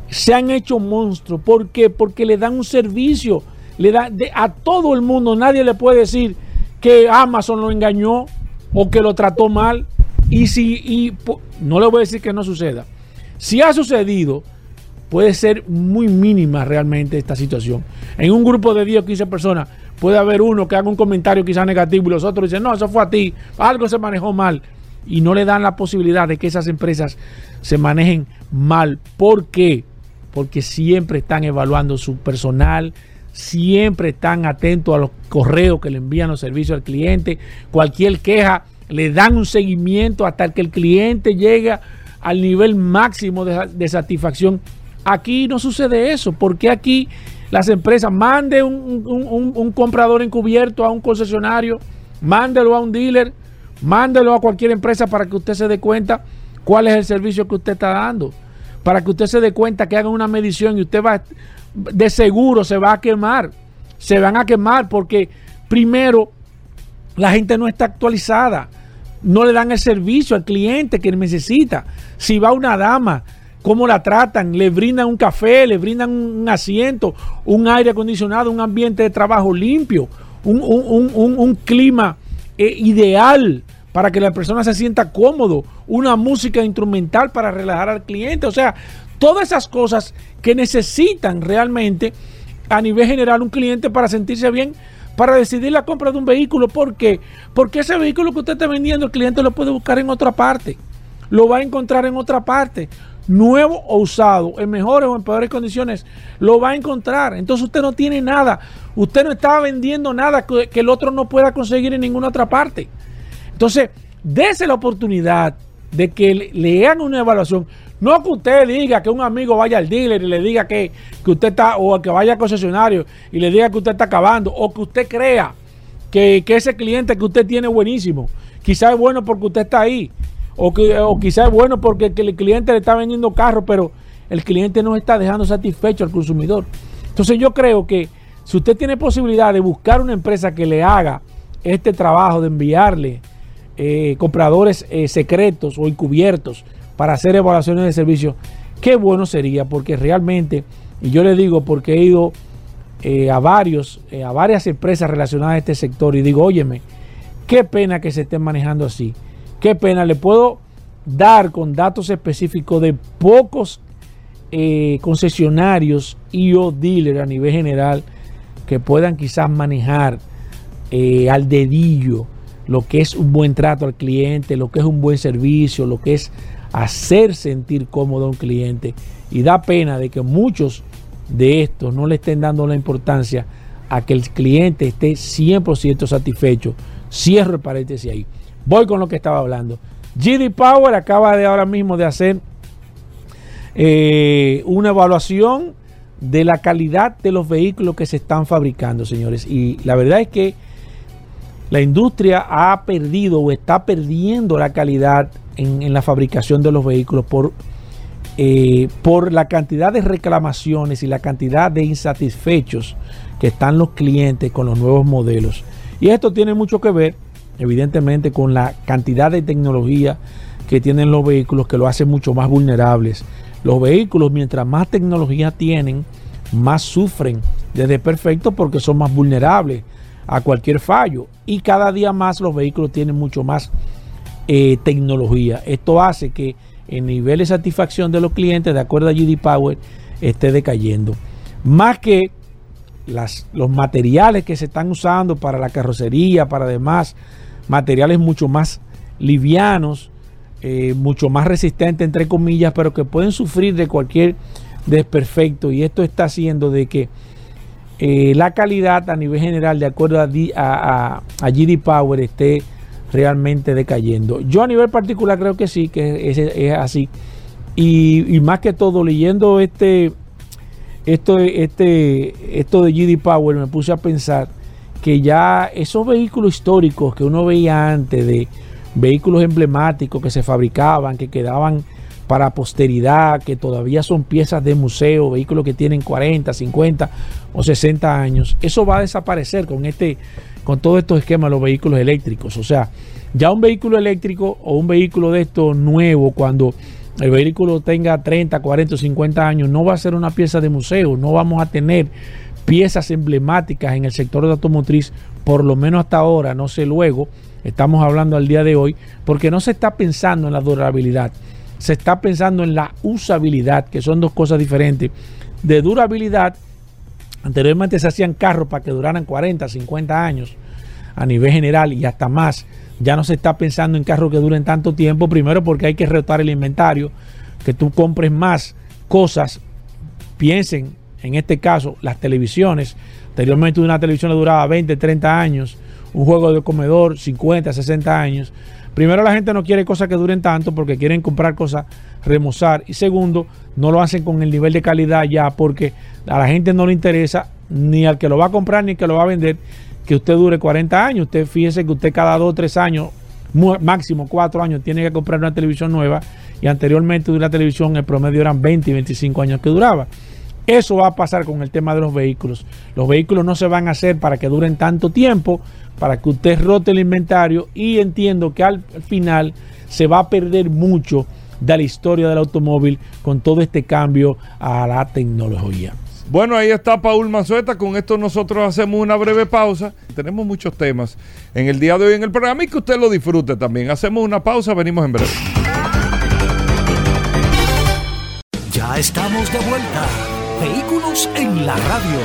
Se han hecho monstruos. ¿Por qué? Porque le dan un servicio. Le da a todo el mundo. Nadie le puede decir que Amazon lo engañó o que lo trató mal. Y si, y, no le voy a decir que no suceda. Si ha sucedido, puede ser muy mínima realmente esta situación. En un grupo de 10 o 15 personas, puede haber uno que haga un comentario quizás negativo y los otros dicen, no, eso fue a ti, algo se manejó mal. Y no le dan la posibilidad de que esas empresas se manejen mal. ¿Por qué? porque siempre están evaluando su personal, siempre están atentos a los correos que le envían los servicios al cliente, cualquier queja le dan un seguimiento hasta que el cliente llega al nivel máximo de, de satisfacción. Aquí no sucede eso, porque aquí las empresas un, un, un, comprador encubierto a un concesionario, mándelo a un dealer, mándelo a cualquier empresa para que usted se dé cuenta cuál es el servicio que usted está dando, para que usted se dé cuenta que hagan una medición y usted va, de seguro se va a quemar, se van a quemar porque primero la gente no está actualizada, no le dan el servicio al cliente que necesita. Si va una dama, cómo la tratan, le brindan un café, le brindan un asiento, un aire acondicionado, un ambiente de trabajo limpio, un, un, un, un clima eh, ideal para que la persona se sienta cómodo, una música instrumental para relajar al cliente, o sea, todas esas cosas que necesitan realmente a nivel general un cliente para sentirse bien, para decidir la compra de un vehículo. ¿Por qué? Porque ese vehículo que usted está vendiendo, el cliente lo puede buscar en otra parte, lo va a encontrar en otra parte nuevo o usado, en mejores o en peores condiciones, lo va a encontrar. Entonces usted no tiene nada. Usted no está vendiendo nada que, el otro no pueda conseguir en ninguna otra parte. Entonces, dése la oportunidad de que le, le hagan una evaluación. No que usted diga que un amigo vaya al dealer y le diga que, que usted está, o que vaya al concesionario y le diga que usted está acabando, o que usted crea que, que ese cliente que usted tiene es buenísimo. Quizás es bueno porque usted está ahí. O, que, o quizás es bueno porque el cliente le está vendiendo carro, pero el cliente no está dejando satisfecho al consumidor. Entonces yo creo que si usted tiene posibilidad de buscar una empresa que le haga este trabajo de enviarle eh, compradores eh, secretos o encubiertos para hacer evaluaciones de servicio, qué bueno sería, porque realmente, y yo le digo porque he ido eh, a varios, a varias empresas relacionadas a este sector y digo, óyeme, qué pena que se estén manejando así. Qué pena, le puedo dar con datos específicos de pocos eh, concesionarios y o dealers a nivel general que puedan quizás manejar eh, al dedillo lo que es un buen trato al cliente, lo que es un buen servicio, lo que es hacer sentir cómodo a un cliente. Y da pena de que muchos de estos no le estén dando la importancia a que el cliente esté 100% satisfecho. Cierro el paréntesis ahí. Voy con lo que estaba hablando. GD Power acaba de ahora mismo de hacer eh, una evaluación de la calidad de los vehículos que se están fabricando, señores. Y la verdad es que la industria ha perdido o está perdiendo la calidad en, la fabricación de los vehículos por, eh, por la cantidad de reclamaciones y la cantidad de insatisfechos que están los clientes con los nuevos modelos. Y esto tiene mucho que ver evidentemente con la cantidad de tecnología que tienen los vehículos que lo hace mucho más vulnerables. Los vehículos, mientras más tecnología tienen, más sufren de desperfectos porque son más vulnerables a cualquier fallo. Y cada día más los vehículos tienen mucho más eh, tecnología. Esto hace que el nivel de satisfacción de los clientes, de acuerdo a GD Power, esté decayendo. Más que las, los materiales que se están usando para la carrocería, para demás materiales mucho más livianos, eh, mucho más resistentes, entre comillas, pero que pueden sufrir de cualquier desperfecto. Y esto está haciendo de que eh, la calidad a nivel general, de acuerdo a, a, a, GD Power, esté realmente decayendo. Yo a nivel particular creo que sí, que es, es así. Y, y, más que todo, leyendo este, esto, este, esto de GD Power, me puse a pensar que ya esos vehículos históricos que uno veía antes de vehículos emblemáticos que se fabricaban, que quedaban para posteridad, que todavía son piezas de museo, vehículos que tienen 40, 50 o 60 años, eso va a desaparecer con este con todos estos esquemas los vehículos eléctricos. O sea, ya un vehículo eléctrico o un vehículo de estos nuevo, cuando el vehículo tenga 30, 40 o 50 años, no va a ser una pieza de museo, no vamos a tener piezas emblemáticas en el sector de automotriz, por lo menos hasta ahora, no sé luego, estamos hablando al día de hoy, porque no se está pensando en la durabilidad, se está pensando en la usabilidad, que son dos cosas diferentes. De durabilidad, anteriormente se hacían carros para que duraran 40, 50 años a nivel general y hasta más. Ya no se está pensando en carros que duren tanto tiempo, primero porque hay que retar el inventario, que tú compres más cosas piensen, en este caso, las televisiones. Anteriormente una televisión le duraba 20, 30 años, un juego de comedor 50, 60 años. Primero la gente no quiere cosas que duren tanto porque quieren comprar cosas, remozar. Y segundo, no lo hacen con el nivel de calidad ya porque a la gente no le interesa ni al que lo va a comprar ni al que lo va a vender que usted dure 40 años. Usted fíjese que usted cada 2 o 3 años, máximo 4 años, tiene que comprar una televisión nueva. Y anteriormente una televisión el promedio eran 20 y 25 años que duraba. Eso va a pasar con el tema de los vehículos. Los vehículos no se van a hacer para que duren tanto tiempo, para que usted rote el inventario y entiendo que al final se va a perder mucho de la historia del automóvil con todo este cambio a la tecnología. Bueno, ahí está Paul Manzueta. Con esto nosotros hacemos una breve pausa. Tenemos muchos temas en el día de hoy en el programa y que usted lo disfrute también. Hacemos una pausa, venimos en breve. Ya estamos de vuelta. Vehículos en la radio.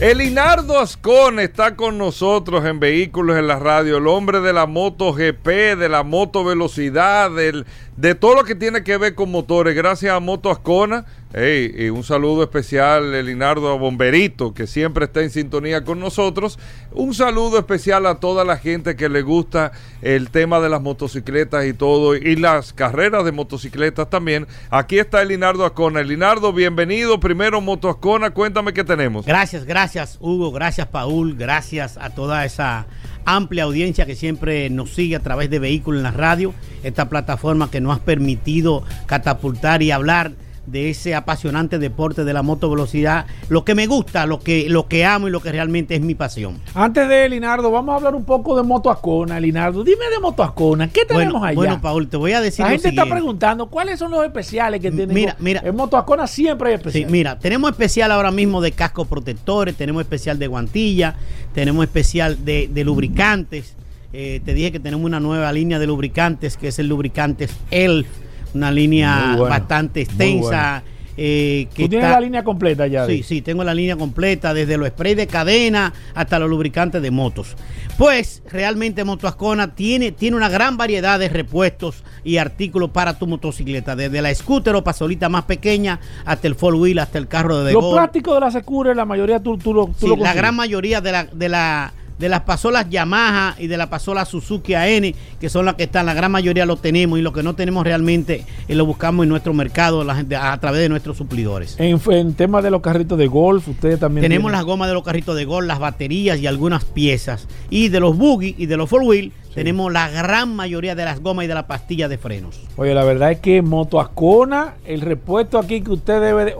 Elinardo Ascon está con nosotros en Vehículos en la Radio, el hombre de la moto GP, de la moto velocidad, del, de todo lo que tiene que ver con motores. Gracias a Moto Ascona. Hey, y un saludo especial, Elinardo a Bomberito, que siempre está en sintonía con nosotros. Un saludo especial a toda la gente que le gusta el tema de las motocicletas y todo, y las carreras de motocicletas también. Aquí está Elinardo Ascona. Elinardo, bienvenido. Primero Moto Ascona, cuéntame qué tenemos. Gracias, gracias Hugo, gracias Paul, gracias a toda esa amplia audiencia que siempre nos sigue a través de Vehículos en la Radio, esta plataforma que nos ha permitido catapultar y hablar de ese apasionante deporte de la motovelocidad, lo que me gusta, lo que, lo que amo y lo que realmente es mi pasión. Antes de Linardo, vamos a hablar un poco de Moto Ascona, Linardo. Dime de Moto Ascona, ¿qué tenemos Bueno, allá? bueno, Paul, te voy a decir la lo gente está siguiente. preguntando cuáles son los especiales que tienen. Mira, mira. En Moto Ascona siempre hay Sí, especiales. mira, tenemos especial ahora mismo de cascos protectores, tenemos especial de guantilla, tenemos especial de, de lubricantes. Eh, te dije que tenemos una nueva línea de lubricantes que es el lubricantes ELF, una línea bueno, bastante extensa. eh, que Tú tienes está- la línea completa ya. Sí, sí, tengo la línea completa, desde los sprays de cadena hasta los lubricantes de motos. Pues realmente Moto Ascona tiene, tiene una gran variedad de repuestos y artículos para tu motocicleta, desde la scooter o pasolita más pequeña hasta el four wheel, hasta el carro de Los plásticos de la Secure, la mayoría tú, tú lo, tú Sí, lo la gran mayoría de la, de la de las pasolas Yamaha y de las pasolas Suzuki AN, que son las que están, la gran mayoría lo tenemos y lo que no tenemos realmente eh, lo buscamos en nuestro mercado la gente, a través de nuestros suplidores. En, en tema de los carritos de golf, ustedes también. Tenemos tienen- las gomas de los carritos de gol, las baterías y algunas piezas. Y de los buggy y de los four wheel, tenemos la gran mayoría de las gomas y de la pastilla de frenos. Oye, la verdad es que Moto Ascona, el repuesto aquí que usted debe de.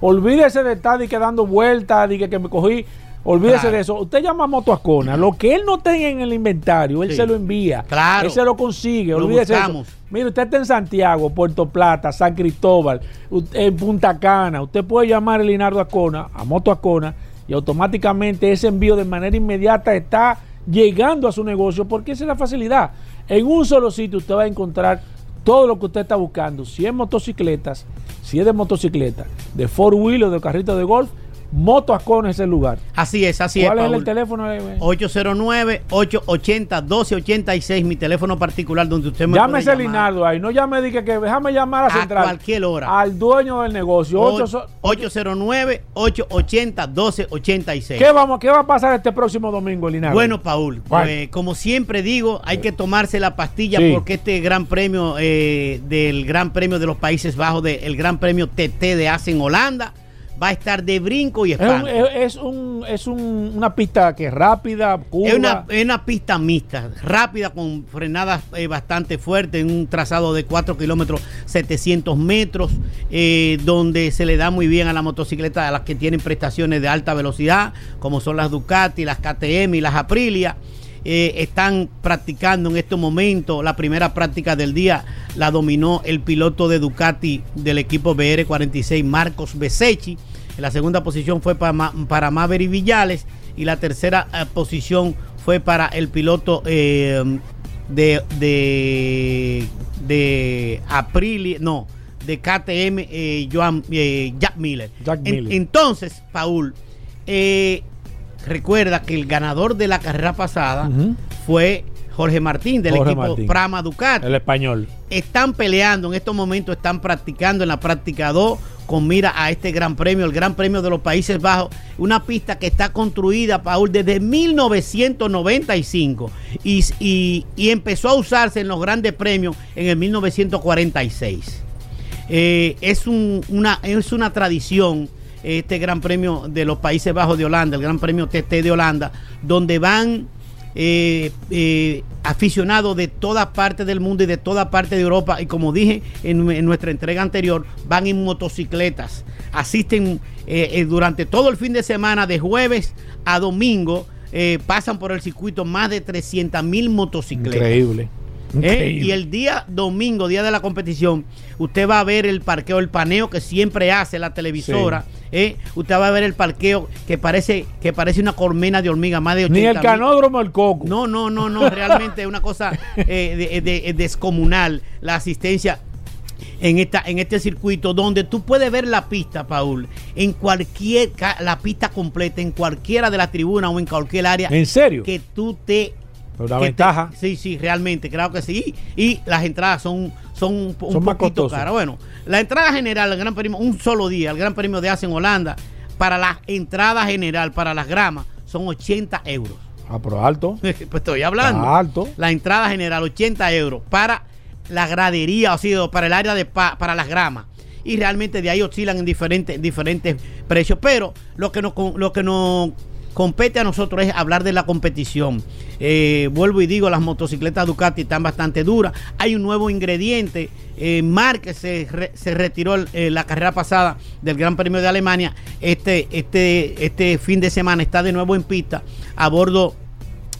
Olvídese de estar y que dando vueltas, y que, que me cogí. Olvídese Claro. de eso. Usted llama a Moto Ascona. Lo que él no tenga en el inventario, él Sí. se lo envía. Claro. Él se lo consigue. Lo Olvídese de eso. buscamos. Mire, usted está en Santiago, Puerto Plata, San Cristóbal, en Punta Cana. Usted puede llamar a Linardo Ascona, a Moto Ascona, y automáticamente ese envío de manera inmediata está llegando a su negocio porque esa es la facilidad. En un solo sitio usted va a encontrar todo lo que usted está buscando. Si es motocicletas, si es de motocicleta, de four wheel o de carrito de golf, Moto Ascona es el lugar. Así es, así ¿Cuál es. es el teléfono? eh, eh? 809-880-1286, mi teléfono particular donde usted me Llámese puede llamar. Linardo ahí, no llame de que, déjame llamar a A Central. cualquier hora. Al dueño del negocio. Ocho so- 809-880-1286. ¿Qué, vamos, ¿Qué va a pasar este próximo domingo, Linardo? Bueno, Paul, pues, como siempre digo, hay que tomarse la pastilla Sí. porque este gran premio eh, del Gran Premio de los Países Bajos, del Gran Premio TT de ACE en Holanda, va a estar de brinco y es, un- espanto. es, es un- es un- una pista que es rápida, curva. Es una, es una pista mixta, rápida, con frenadas eh, bastante fuertes, en un trazado de 4 kilómetros 700 metros, eh, donde se le da muy bien a la motocicleta a las que tienen prestaciones de alta velocidad, como son las Ducati, las KTM y las Aprilia. Eh, están practicando en estos momentos. La primera práctica del día la dominó el piloto de Ducati del equipo BR46, Marcos Besecchi. En la segunda posición fue para, Ma- para Maverick Villales y la tercera eh, posición fue para el piloto eh, de, de, de Aprilia, no, de KTM, eh, Joan- Jack Miller. Jack En- Miller. entonces, Paul, eh, recuerda que el ganador de la carrera pasada fue Jorge Martín del Jorge equipo Martín. Prama Ducati El español. están peleando en estos momentos, están practicando en la práctica 2 con mira a este gran premio, el Gran Premio de los Países Bajos, una pista que está construida, Paul, desde 1995 y, y- y empezó a usarse en los grandes premios en el 1946. Eh, es, un- una, es una tradición este Gran Premio de los Países Bajos de Holanda, el Gran Premio TT de Holanda, donde van eh, eh, aficionados de toda parte del mundo y de toda parte de Europa. Y como dije en, nuestra entrega anterior, van en motocicletas. Asisten eh, eh, durante todo el fin de semana, de jueves a domingo. eh, pasan por el circuito más de 300 mil motocicletas. Increíble. ¿Eh? Y el día domingo, día de la competición, usted va a ver el parqueo, el paneo que siempre hace la televisora. ¿eh? Usted va a ver el parqueo que parece que parece una colmena de hormiga, más de 80 Ni el canódromo el coco. No, no, no, no, realmente es una cosa eh, de- de- descomunal la asistencia en esta en este circuito donde tú puedes ver la pista, Paul, en cualquier la pista completa en cualquiera de las tribunas o en cualquier área ¿En serio? que tú te Pero una que ventaja. te- sí, sí, realmente, claro que sí. Y las entradas son, son un, Son más poquito caras. Bueno, la entrada general, el Gran Premio, un solo día, el Gran Premio de Asia en Holanda, para la entrada general, para las gramas, son 80 euros. Ah, pero alto. pues estoy hablando. Está alto. La entrada general, 80 euros. Para la gradería, o sea, para el área de pa- para las gramas. Y realmente de ahí oscilan en diferentes, diferentes precios. Pero lo que nos, lo que nos compete a nosotros es hablar de la competición. Eh, vuelvo y digo, las motocicletas Ducati están bastante duras. Hay un nuevo ingrediente. Eh, Márquez se, re- se retiró eh, la carrera pasada del Gran Premio de Alemania. Este, este, este fin de semana está de nuevo en pista a bordo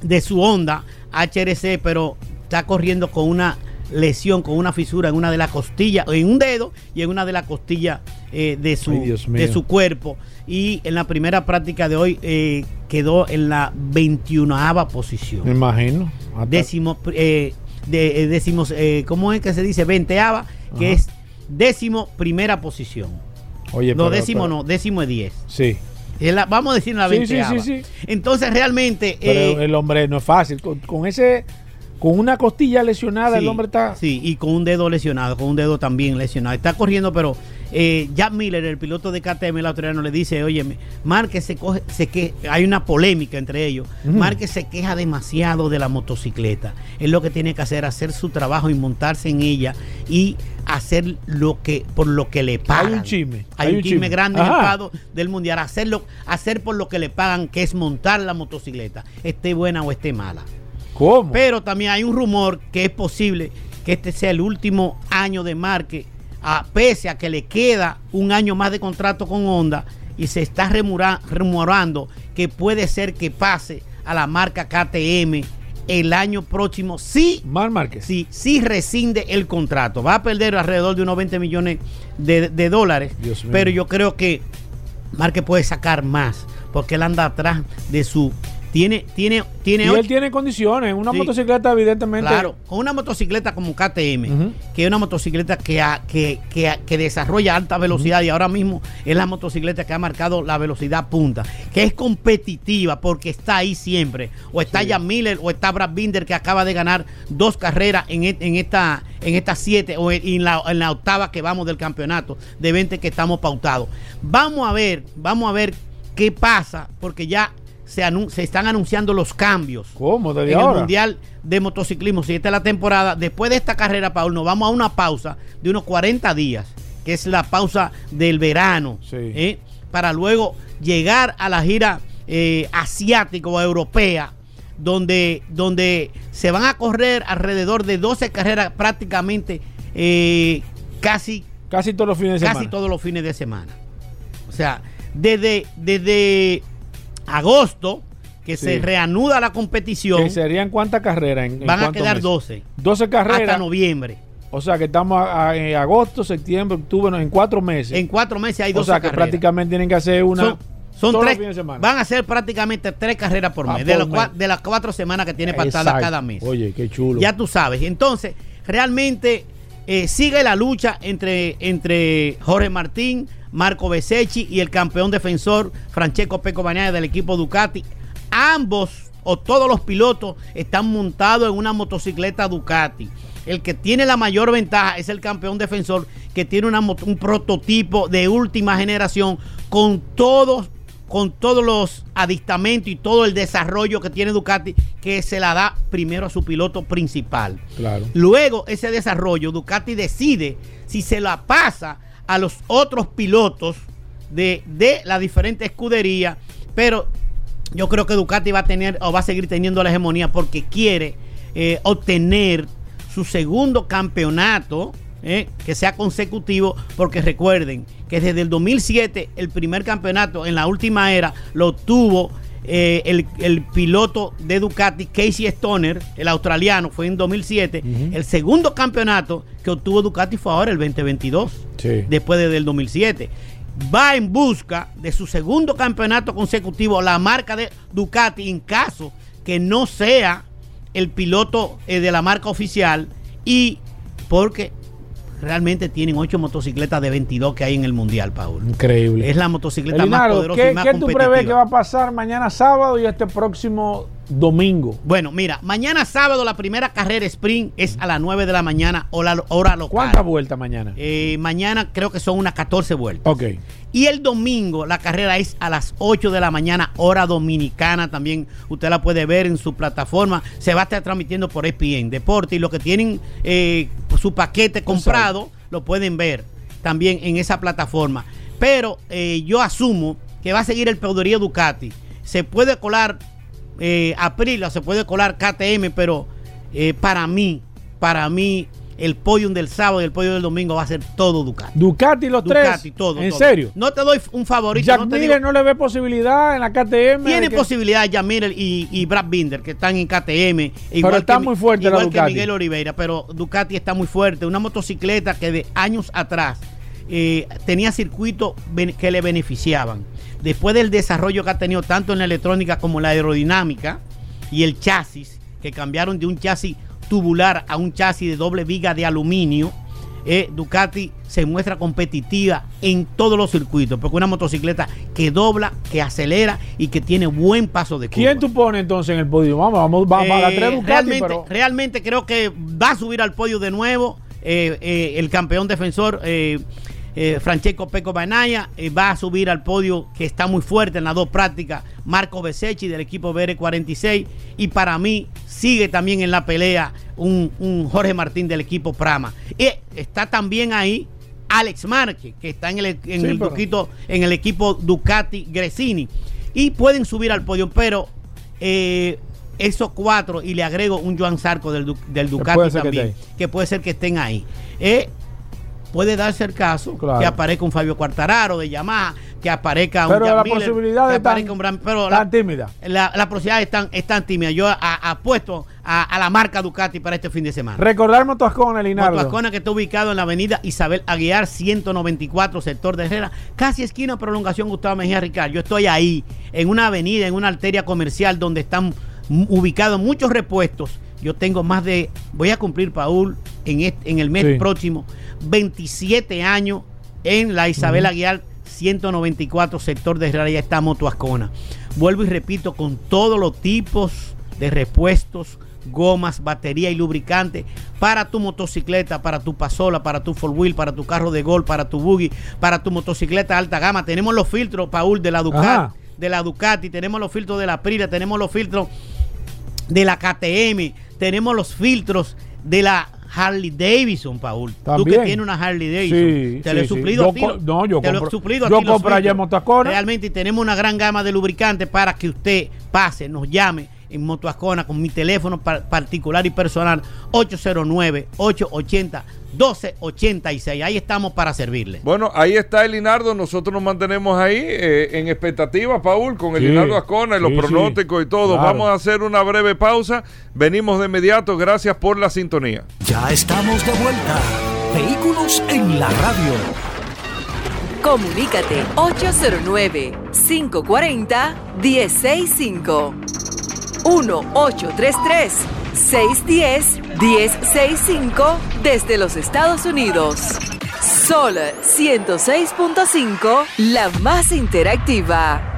de su Honda HRC, pero está corriendo con una lesión, con una fisura en una de las costillas, en un dedo y en una de las costillas eh, de, su, Ay, de su cuerpo. Y en la primera práctica de hoy eh, quedó en la 21 posición. Me imagino. Hasta- Décimo, eh, de, eh, décimos, eh, ¿cómo es que se dice? Veinteava, que Ajá. es décimo primera posición. Oye, no, pero- décimo pero- no, décimo es 10. Sí. La- vamos a decir la Sí, sí, veinteava. sí, sí. Entonces realmente... Pero eh, el hombre no es fácil. Con, con ese. Con una costilla lesionada, Sí, el hombre está. Sí, y con un dedo lesionado, con un dedo también lesionado. Está corriendo, pero eh, Jack Miller, el piloto de KTM, el australiano, le dice, oye, Márquez se coge, se que hay una polémica entre ellos. Márquez se queja demasiado de la motocicleta. Él lo que tiene que hacer, hacer su trabajo y montarse en ella y hacer lo que por lo que le pagan. un chisme, Hay, un chisme, grande en del mundial. Hacerlo, hacer por lo que le pagan, que es montar la motocicleta, esté buena o esté mala. ¿Cómo? Pero también hay un rumor que es posible que este sea el último año de Marque, a, pese a que le queda un año más de contrato con Honda y se está remura- rumorando que puede ser que pase a la marca KTM el año próximo si Mar Márquez. si, si rescinde el contrato. Va a perder alrededor de unos 20 millones de, de dólares, Dios mío. pero yo creo que Marque puede sacar más porque él anda atrás de su tiene tiene tiene Y él tiene condiciones. Una Sí. motocicleta, evidentemente. Claro, con una motocicleta como KTM, que es una motocicleta que, que, que- que desarrolla alta velocidad y ahora mismo es la motocicleta que ha marcado la velocidad punta, que es competitiva porque está ahí siempre. O está Jan Miller o está Brad Binder que acaba de ganar dos carreras en, e- en esta en estas siete o en, en la, en la octava que vamos del campeonato de 20 que estamos pautados. Vamos a ver, vamos a ver qué pasa porque ya se, anun- se están anunciando los cambios ¿Cómo? Desde en el. Mundial de Motociclismo. Si esta es la temporada, después de esta carrera, Paul, nos vamos a una pausa de unos 40 días, que es la pausa del verano, Sí. ¿eh? para luego llegar a la gira eh, asiática o europea, donde, donde se van a correr alrededor de 12 carreras prácticamente eh, casi Casi todos los fines de casi semana. todos los fines de semana. O sea, desde, desde agosto, que Sí. se reanuda la competición, Que serían cuántas carreras. En, en van a quedar meses? 12 12 carreras. hasta noviembre. O sea que estamos a- a- en agosto, septiembre, octubre, no, en cuatro meses. En cuatro meses hay o 12 sea que carreras. prácticamente tienen que hacer una. son, son todos los tres, de semana. van a ser prácticamente tres carreras por Ah, mes, de, por las cua- mes. de las cuatro semanas que tiene Exacto. cada mes. Oye, qué chulo. Ya tú sabes. Entonces, realmente eh, sigue la lucha entre, entre Jorge Martín, Marco Besecchi y el campeón defensor Francesco Peco Bagnaia del equipo Ducati. Ambos o todos los pilotos están montados en una motocicleta Ducati. El que tiene la mayor ventaja es el campeón defensor, que tiene una un prototipo de última generación con todos con todos los adistamentos y todo el desarrollo que tiene Ducati, que se la da primero a su piloto principal. Claro. Luego, ese desarrollo, Ducati decide si se la pasa a los otros pilotos de, de la diferente escudería, pero yo creo que Ducati va a tener o va a seguir teniendo la hegemonía porque quiere eh, obtener su segundo campeonato eh, que sea consecutivo, porque recuerden que desde el 2007 el primer campeonato en la última era lo tuvo eh, el, el piloto de Ducati, Casey Stoner, el australiano, fue en 2007. El segundo campeonato que obtuvo Ducati fue ahora el 2022 Sí. después de- del 2007. Va en busca de su segundo campeonato consecutivo, la marca de Ducati, en caso que no sea el piloto eh, de la marca oficial y porque realmente tienen ocho motocicletas de 22 que hay en el mundial, Paul. Increíble. Es la motocicleta más poderosa ¿qué, y más qué tú prevés que va a pasar mañana sábado y este próximo domingo? Bueno, mira, mañana sábado la primera carrera sprint es a las 9 de la mañana, hora, hora local. ¿Cuántas vueltas mañana? Eh, mañana creo que son unas 14 vueltas. Ok. Y el domingo la carrera es a las 8 de la mañana, hora dominicana. También usted la puede ver en su plataforma. Se va a estar transmitiendo por ESPN Deporte. Y los que tienen eh, su paquete comprado lo pueden ver también en esa plataforma. Pero eh, yo asumo que va a seguir el poderío Ducati. Se puede colar eh, Aprilia, se puede colar KTM, pero eh, para mí, para mí, el podium del sábado y el podium del domingo va a ser todo Ducati. Ducati los Ducati, tres. todo. ¿En todo. serio? No te doy un favorito. Jack no te Miller digo- no le ve posibilidad en la KTM. tiene que- posibilidad Yamir y, y Brad Binder que están en KTM. Pero está que muy fuerte la Igual que Ducati. Miguel Oliveira, pero Ducati está muy fuerte. Una motocicleta que de años atrás eh, tenía circuitos que le beneficiaban. Después del desarrollo que ha tenido tanto en la electrónica como en la aerodinámica y el chasis, que cambiaron de un chasis tubular a un chasis de doble viga de aluminio, eh, Ducati se muestra competitiva en todos los circuitos, porque una motocicleta que dobla, que acelera y que tiene buen paso de curva. ¿Quién tú pones entonces en el podio? Vamos, vamos, vamos a la Eh, tres Ducati, realmente, pero realmente creo que va a subir al podio de nuevo eh, eh, el campeón defensor eh, Francesco Peco Banaya eh, va a subir al podio que está muy fuerte en las dos prácticas. Marco Besechi del equipo BR46 y para mí sigue también en la pelea un, un Jorge Martín del equipo Prama. Y está también ahí Alex Márquez que está en el, en Sí, el pero- Duquito- en el equipo Ducati Gresini. Y pueden subir al podio pero eh, esos cuatro y le agrego un Joan Sarco del, del Ducati que también, que, puede ser que estén ahí. Eh, puede darse el caso Claro. que aparezca un Fabio Quartararo de Yamaha, que aparezca un pero la Miller, posibilidad que es tan, aparezca un Bram- pero tan la, tímida. la, la posibilidad es tan, es tan tímida. Yo a- apuesto a, a la marca Ducati para este fin de semana. Recordar Motoascona, Linardo. Motoascona que está ubicado en la avenida Isabel Aguiar 194, sector de Herrera, casi esquina prolongación Gustavo Mejía Ricard. Yo estoy ahí, en una avenida, en una arteria comercial donde están ubicados muchos repuestos. Yo tengo más de, voy a cumplir, Paul, en, este- en el mes Sí. próximo, 27 años en la Isabel Aguiar 194, sector de Herrera, ya está Motoascona. Vuelvo y repito, con todos los tipos de repuestos, gomas, batería y lubricante para tu motocicleta, para tu pasola, para tu four wheel, para tu carro de gol, para tu buggy, para tu motocicleta alta gama. Tenemos los filtros, Paul, de la Ducati, Ajá. de la Ducati, tenemos los filtros de la Aprilia, tenemos los filtros de la KTM, tenemos los filtros de la Harley Davidson, Paul. Tú que También. tienes una Harley Davidson. Sí, te sí, lo he sí. suplido Yo a ti. co- no, yo te lo he compro- suplido yo los compro allá en. Realmente y tenemos una gran gama de lubricantes para que usted pase, nos llame en Motoascona con mi teléfono par- particular y personal 809-880-1286. Ahí estamos para servirle. Bueno, ahí está el Linardo. Nosotros nos mantenemos ahí eh, en expectativa, Paul, con el Sí, Linardo Ascona y los sí, pronósticos y todo. claro. Vamos a hacer una breve pausa. Venimos de inmediato. Gracias por la sintonía. Ya estamos de vuelta. Vehículos en la radio. Comunícate 809-540-1065. 1-833-610-1065 desde los Estados Unidos. Sol 106.5, la más interactiva.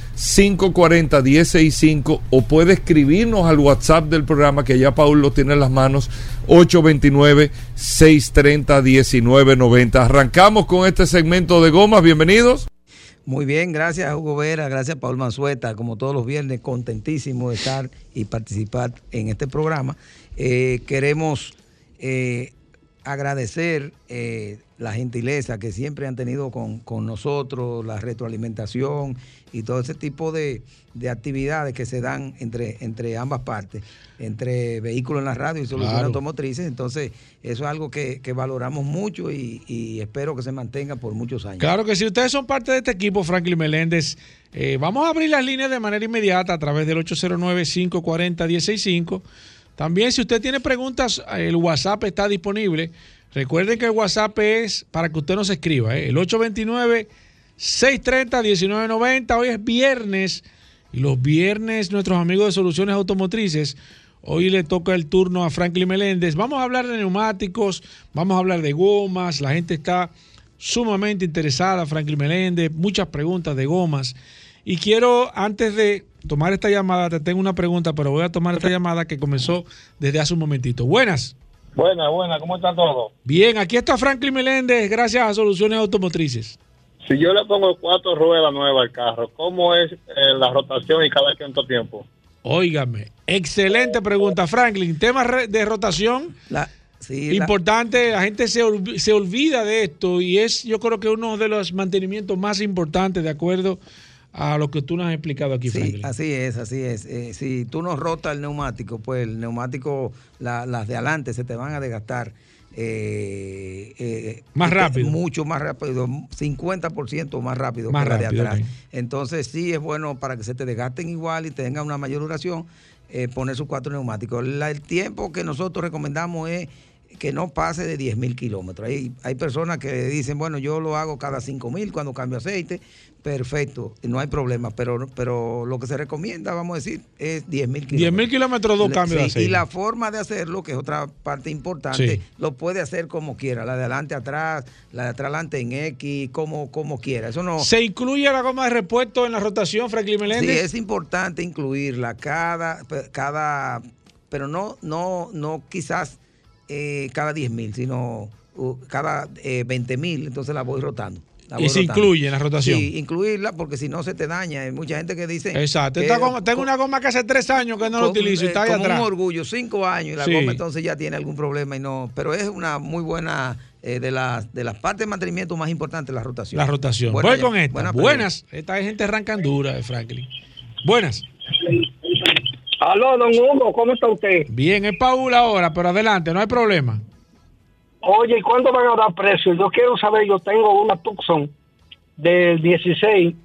540-165 o puede escribirnos al WhatsApp del programa que ya Paul lo tiene en las manos 829-630-1990. Arrancamos con este segmento de gomas, bienvenidos. Muy bien, gracias Hugo Vera, gracias Paul Manzueta, como todos los viernes, contentísimo de estar y participar en este programa. Eh, queremos eh, agradecer eh, la gentileza que siempre han tenido con, con, nosotros, la retroalimentación y todo ese tipo de, de, actividades que se dan entre, entre ambas partes, entre vehículos en la radio y soluciones Claro. automotrices. Entonces, eso es algo que, que valoramos mucho y, y espero que se mantenga por muchos años. Claro que si ustedes son parte de este equipo, Franklin Meléndez, eh, vamos a abrir las líneas de manera inmediata a través del 809-540-165. También si usted tiene preguntas, el WhatsApp está disponible. Recuerden que el WhatsApp es para que usted nos escriba, ¿eh? el 829-630-1990. Hoy es viernes y los viernes nuestros amigos de Soluciones Automotrices Hoy le toca el turno a Franklin Meléndez. Vamos a hablar de neumáticos, vamos a hablar de gomas. La gente está sumamente interesada, Franklin Meléndez, muchas preguntas de gomas. Y quiero, antes de tomar esta llamada, te tengo una pregunta, pero voy a tomar esta llamada que comenzó desde hace un momentito. Buenas. Buenas, buenas, ¿cómo está todo? Bien, aquí está Franklin Meléndez, gracias a Soluciones Automotrices. Si yo le pongo cuatro ruedas nuevas al carro, ¿cómo es eh, la rotación y cada cuánto tiempo? Óigame, excelente pregunta, Franklin. Tema de rotación. sí, la- importante, la, gente se, se olvida de esto y es yo creo que uno de los mantenimientos más importantes de acuerdo a lo que tú nos has explicado aquí, Sí, Franklin. así es, así es. Eh, si tú no rotas el neumático, pues el neumático, la- las de adelante se te van a desgastar. eh, eh, Más rápido. Mucho más rápido, 50% más rápido Más que la de rápido, atrás. Entonces sí es bueno para que se te desgasten igual y tengan una mayor duración, eh, poner sus cuatro neumáticos. La- el tiempo que nosotros recomendamos es que no pase de 10 mil kilómetros. Hay, hay personas que dicen, bueno, yo lo hago cada 5 mil cuando cambio aceite. Perfecto, no hay problema, pero, pero lo que se recomienda, vamos a decir, es 10 mil 10 mil kilómetros, dos cambios de sí, aceite. Y la forma de hacerlo, que es otra parte importante, Sí. lo puede hacer como quiera, la de adelante atrás, la de atrás adelante en X, como, como quiera. Eso no. ¿Se incluye la goma de repuesto en la rotación, Franklin Sí, Meléndez? es importante incluirla cada, cada pero no, no, no quizás eh, cada 10 mil, sino uh, cada eh, 20 mil, entonces la voy rotando. Y se incluye en la rotación. Sí, incluirla porque si no se te daña. Hay mucha gente que dice. Exacto. que- Esta goma- tengo una goma que hace tres años que no la utilizo y eh, está ahí atrás. un orgullo, cinco años y la Sí. goma entonces ya tiene algún problema y no. Pero es una muy buena eh, de las de las partes de mantenimiento más importantes la rotación. La rotación. Buena Voy ya- con esta. buena Buenas. Esta es gente arrancandura de Franklin. Buenas. Aló, don Hugo, ¿cómo está usted? Bien, es Paul ahora, pero adelante, no hay problema. Oye, ¿y cuándo van a dar precio? Yo quiero saber, yo tengo una Tucson del 16,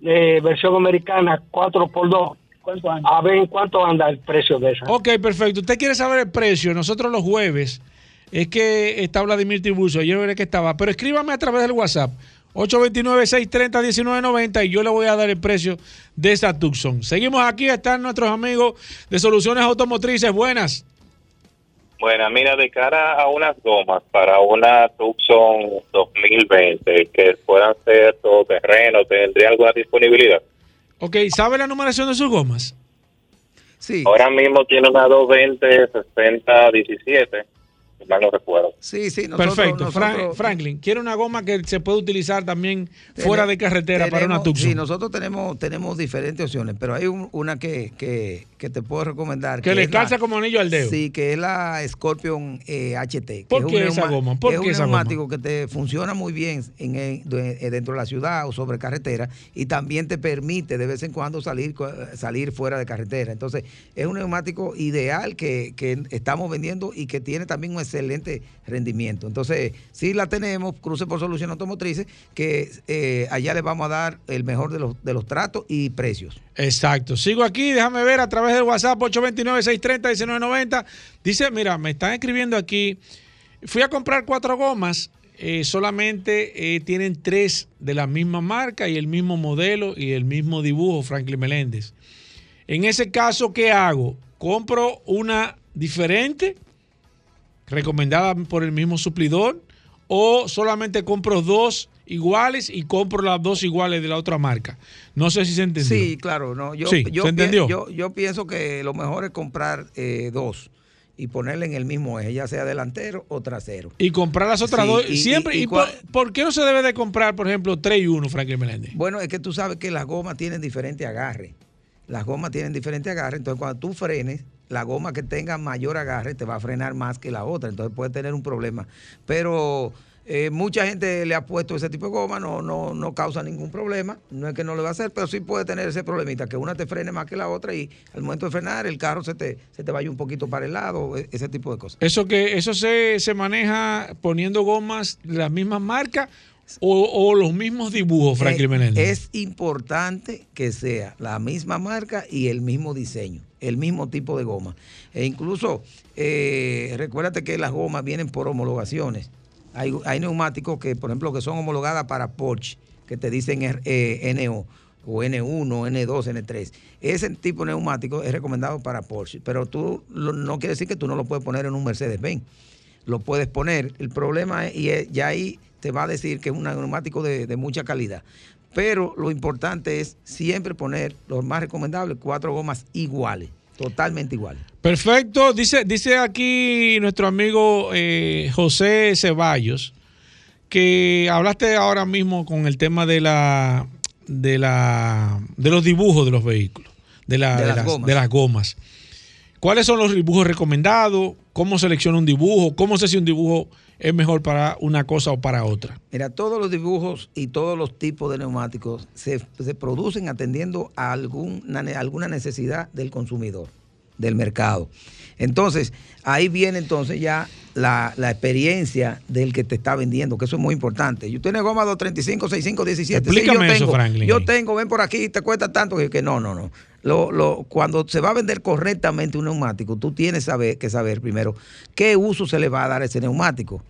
de versión americana, 4x2. A ver en cuánto anda el precio de esa. Ok, perfecto. ¿Usted quiere saber el precio? Nosotros los jueves es que está Vladimir Tiburcio. Ayer veré que estaba. Pero escríbame a través del WhatsApp. 829-630-1990 y yo le voy a dar el precio de esa Tucson. Seguimos aquí, están nuestros amigos de Soluciones Automotrices. Buenas. Bueno, mira, de cara a unas gomas para una Tucson 2020 que puedan ser todoterreno, ¿tendría alguna disponibilidad? Ok, ¿sabe la numeración de sus gomas? Sí. Ahora mismo tiene una 220 60 17, si mal no recuerdo. Sí, sí, Perfecto. Nosotros- Franklin, quiere una goma que se puede utilizar también fuera de carretera para una Tucson. Sí, nosotros tenemos, tenemos diferentes opciones, pero hay un- una que, que, que te puedo recomendar. Que le la- calza como anillo al dedo. Sí, que es la Scorpion eh, HT. que ¿Por es un qué esa goma? ¿Por es qué un esa goma? neumático que te funciona muy bien en, en- de- dentro de la ciudad o sobre carretera y también te permite de vez en cuando salir, co- salir fuera de carretera. Entonces, es un neumático ideal que, que estamos vendiendo y que tiene también un excelente rendimiento. Entonces, sí la tenemos, Cruce por Solución Automotrices, que eh, allá les vamos a dar el mejor de los, de los tratos y precios. Exacto. Sigo aquí, déjame ver a través del WhatsApp 829-630-1990. Dice, mira, me están escribiendo aquí. Fui a comprar cuatro gomas, eh, solamente eh, tienen tres de la misma marca y el mismo modelo y el mismo dibujo, Franklin Meléndez. En ese caso, ¿qué hago? ¿Compro una diferente, recomendada por el mismo suplidor, o solamente compro dos iguales y compro las dos iguales de la otra marca? No sé si se entendió. Sí, claro, no. Yo, Sí, yo ¿se entendió? pi- Yo, yo pienso que lo mejor es comprar eh, dos y ponerle en el mismo eje, ya sea delantero o trasero. Y comprar las otras Sí, dos. y- siempre. y- ¿Y, y por, cua- por qué no se debe de comprar, por ejemplo, 3 y 1, Franklin Meléndez? Bueno, es que tú sabes que las gomas tienen diferente agarre. Las gomas tienen diferente agarre, entonces cuando tú frenes, la goma que tenga mayor agarre te va a frenar más que la otra, entonces puede tener un problema. Pero eh, mucha gente le ha puesto ese tipo de goma, no, no, no causa ningún problema, no es que no lo va a hacer, pero sí puede tener ese problemita, que una te frene más que la otra y al momento de frenar el carro se te, se te vaya un poquito para el lado, e- ese tipo de cosas. Eso que eso se, se maneja poniendo gomas de las mismas marcas o, o los mismos dibujos, Franklin Eh, Meléndez. Es importante que sea la misma marca y el mismo diseño, el mismo tipo de goma. E incluso, eh, recuérdate que las gomas vienen por homologaciones. Hay, hay neumáticos que, por ejemplo, que son homologadas para Porsche, que te dicen eh, NO o N1, N2, N3. Ese tipo de neumático es recomendado para Porsche, pero tú no quiere decir que tú no lo puedes poner en un Mercedes-Benz lo puedes poner. El problema es, y ya ahí te va a decir que es un neumático de, de mucha calidad. Pero lo importante es siempre poner, lo más recomendable, cuatro gomas iguales, totalmente iguales. Perfecto. Dice, dice aquí nuestro amigo eh, José Ceballos que hablaste ahora mismo con el tema de la de la de los dibujos de los vehículos, de, la- De de las las, gomas. de las gomas. ¿Cuáles son los dibujos recomendados? ¿Cómo selecciona un dibujo? ¿Cómo sé si un dibujo es mejor para una cosa o para otra? Mira, todos los dibujos y todos los tipos de neumáticos se, producen atendiendo a alguna necesidad del consumidor, del mercado. Entonces, ahí viene entonces ya la, la experiencia del que te está vendiendo, que eso es muy importante. Yo tengo goma 235, 65, 17. Sí, Explícame yo eso, tengo, Franklin. Yo tengo, ven por aquí, te cuesta tanto que, que no, no, no. Lo, lo- cuando se va a vender correctamente un neumático, tú tienes saber, que saber primero qué uso se le va a dar a ese neumático.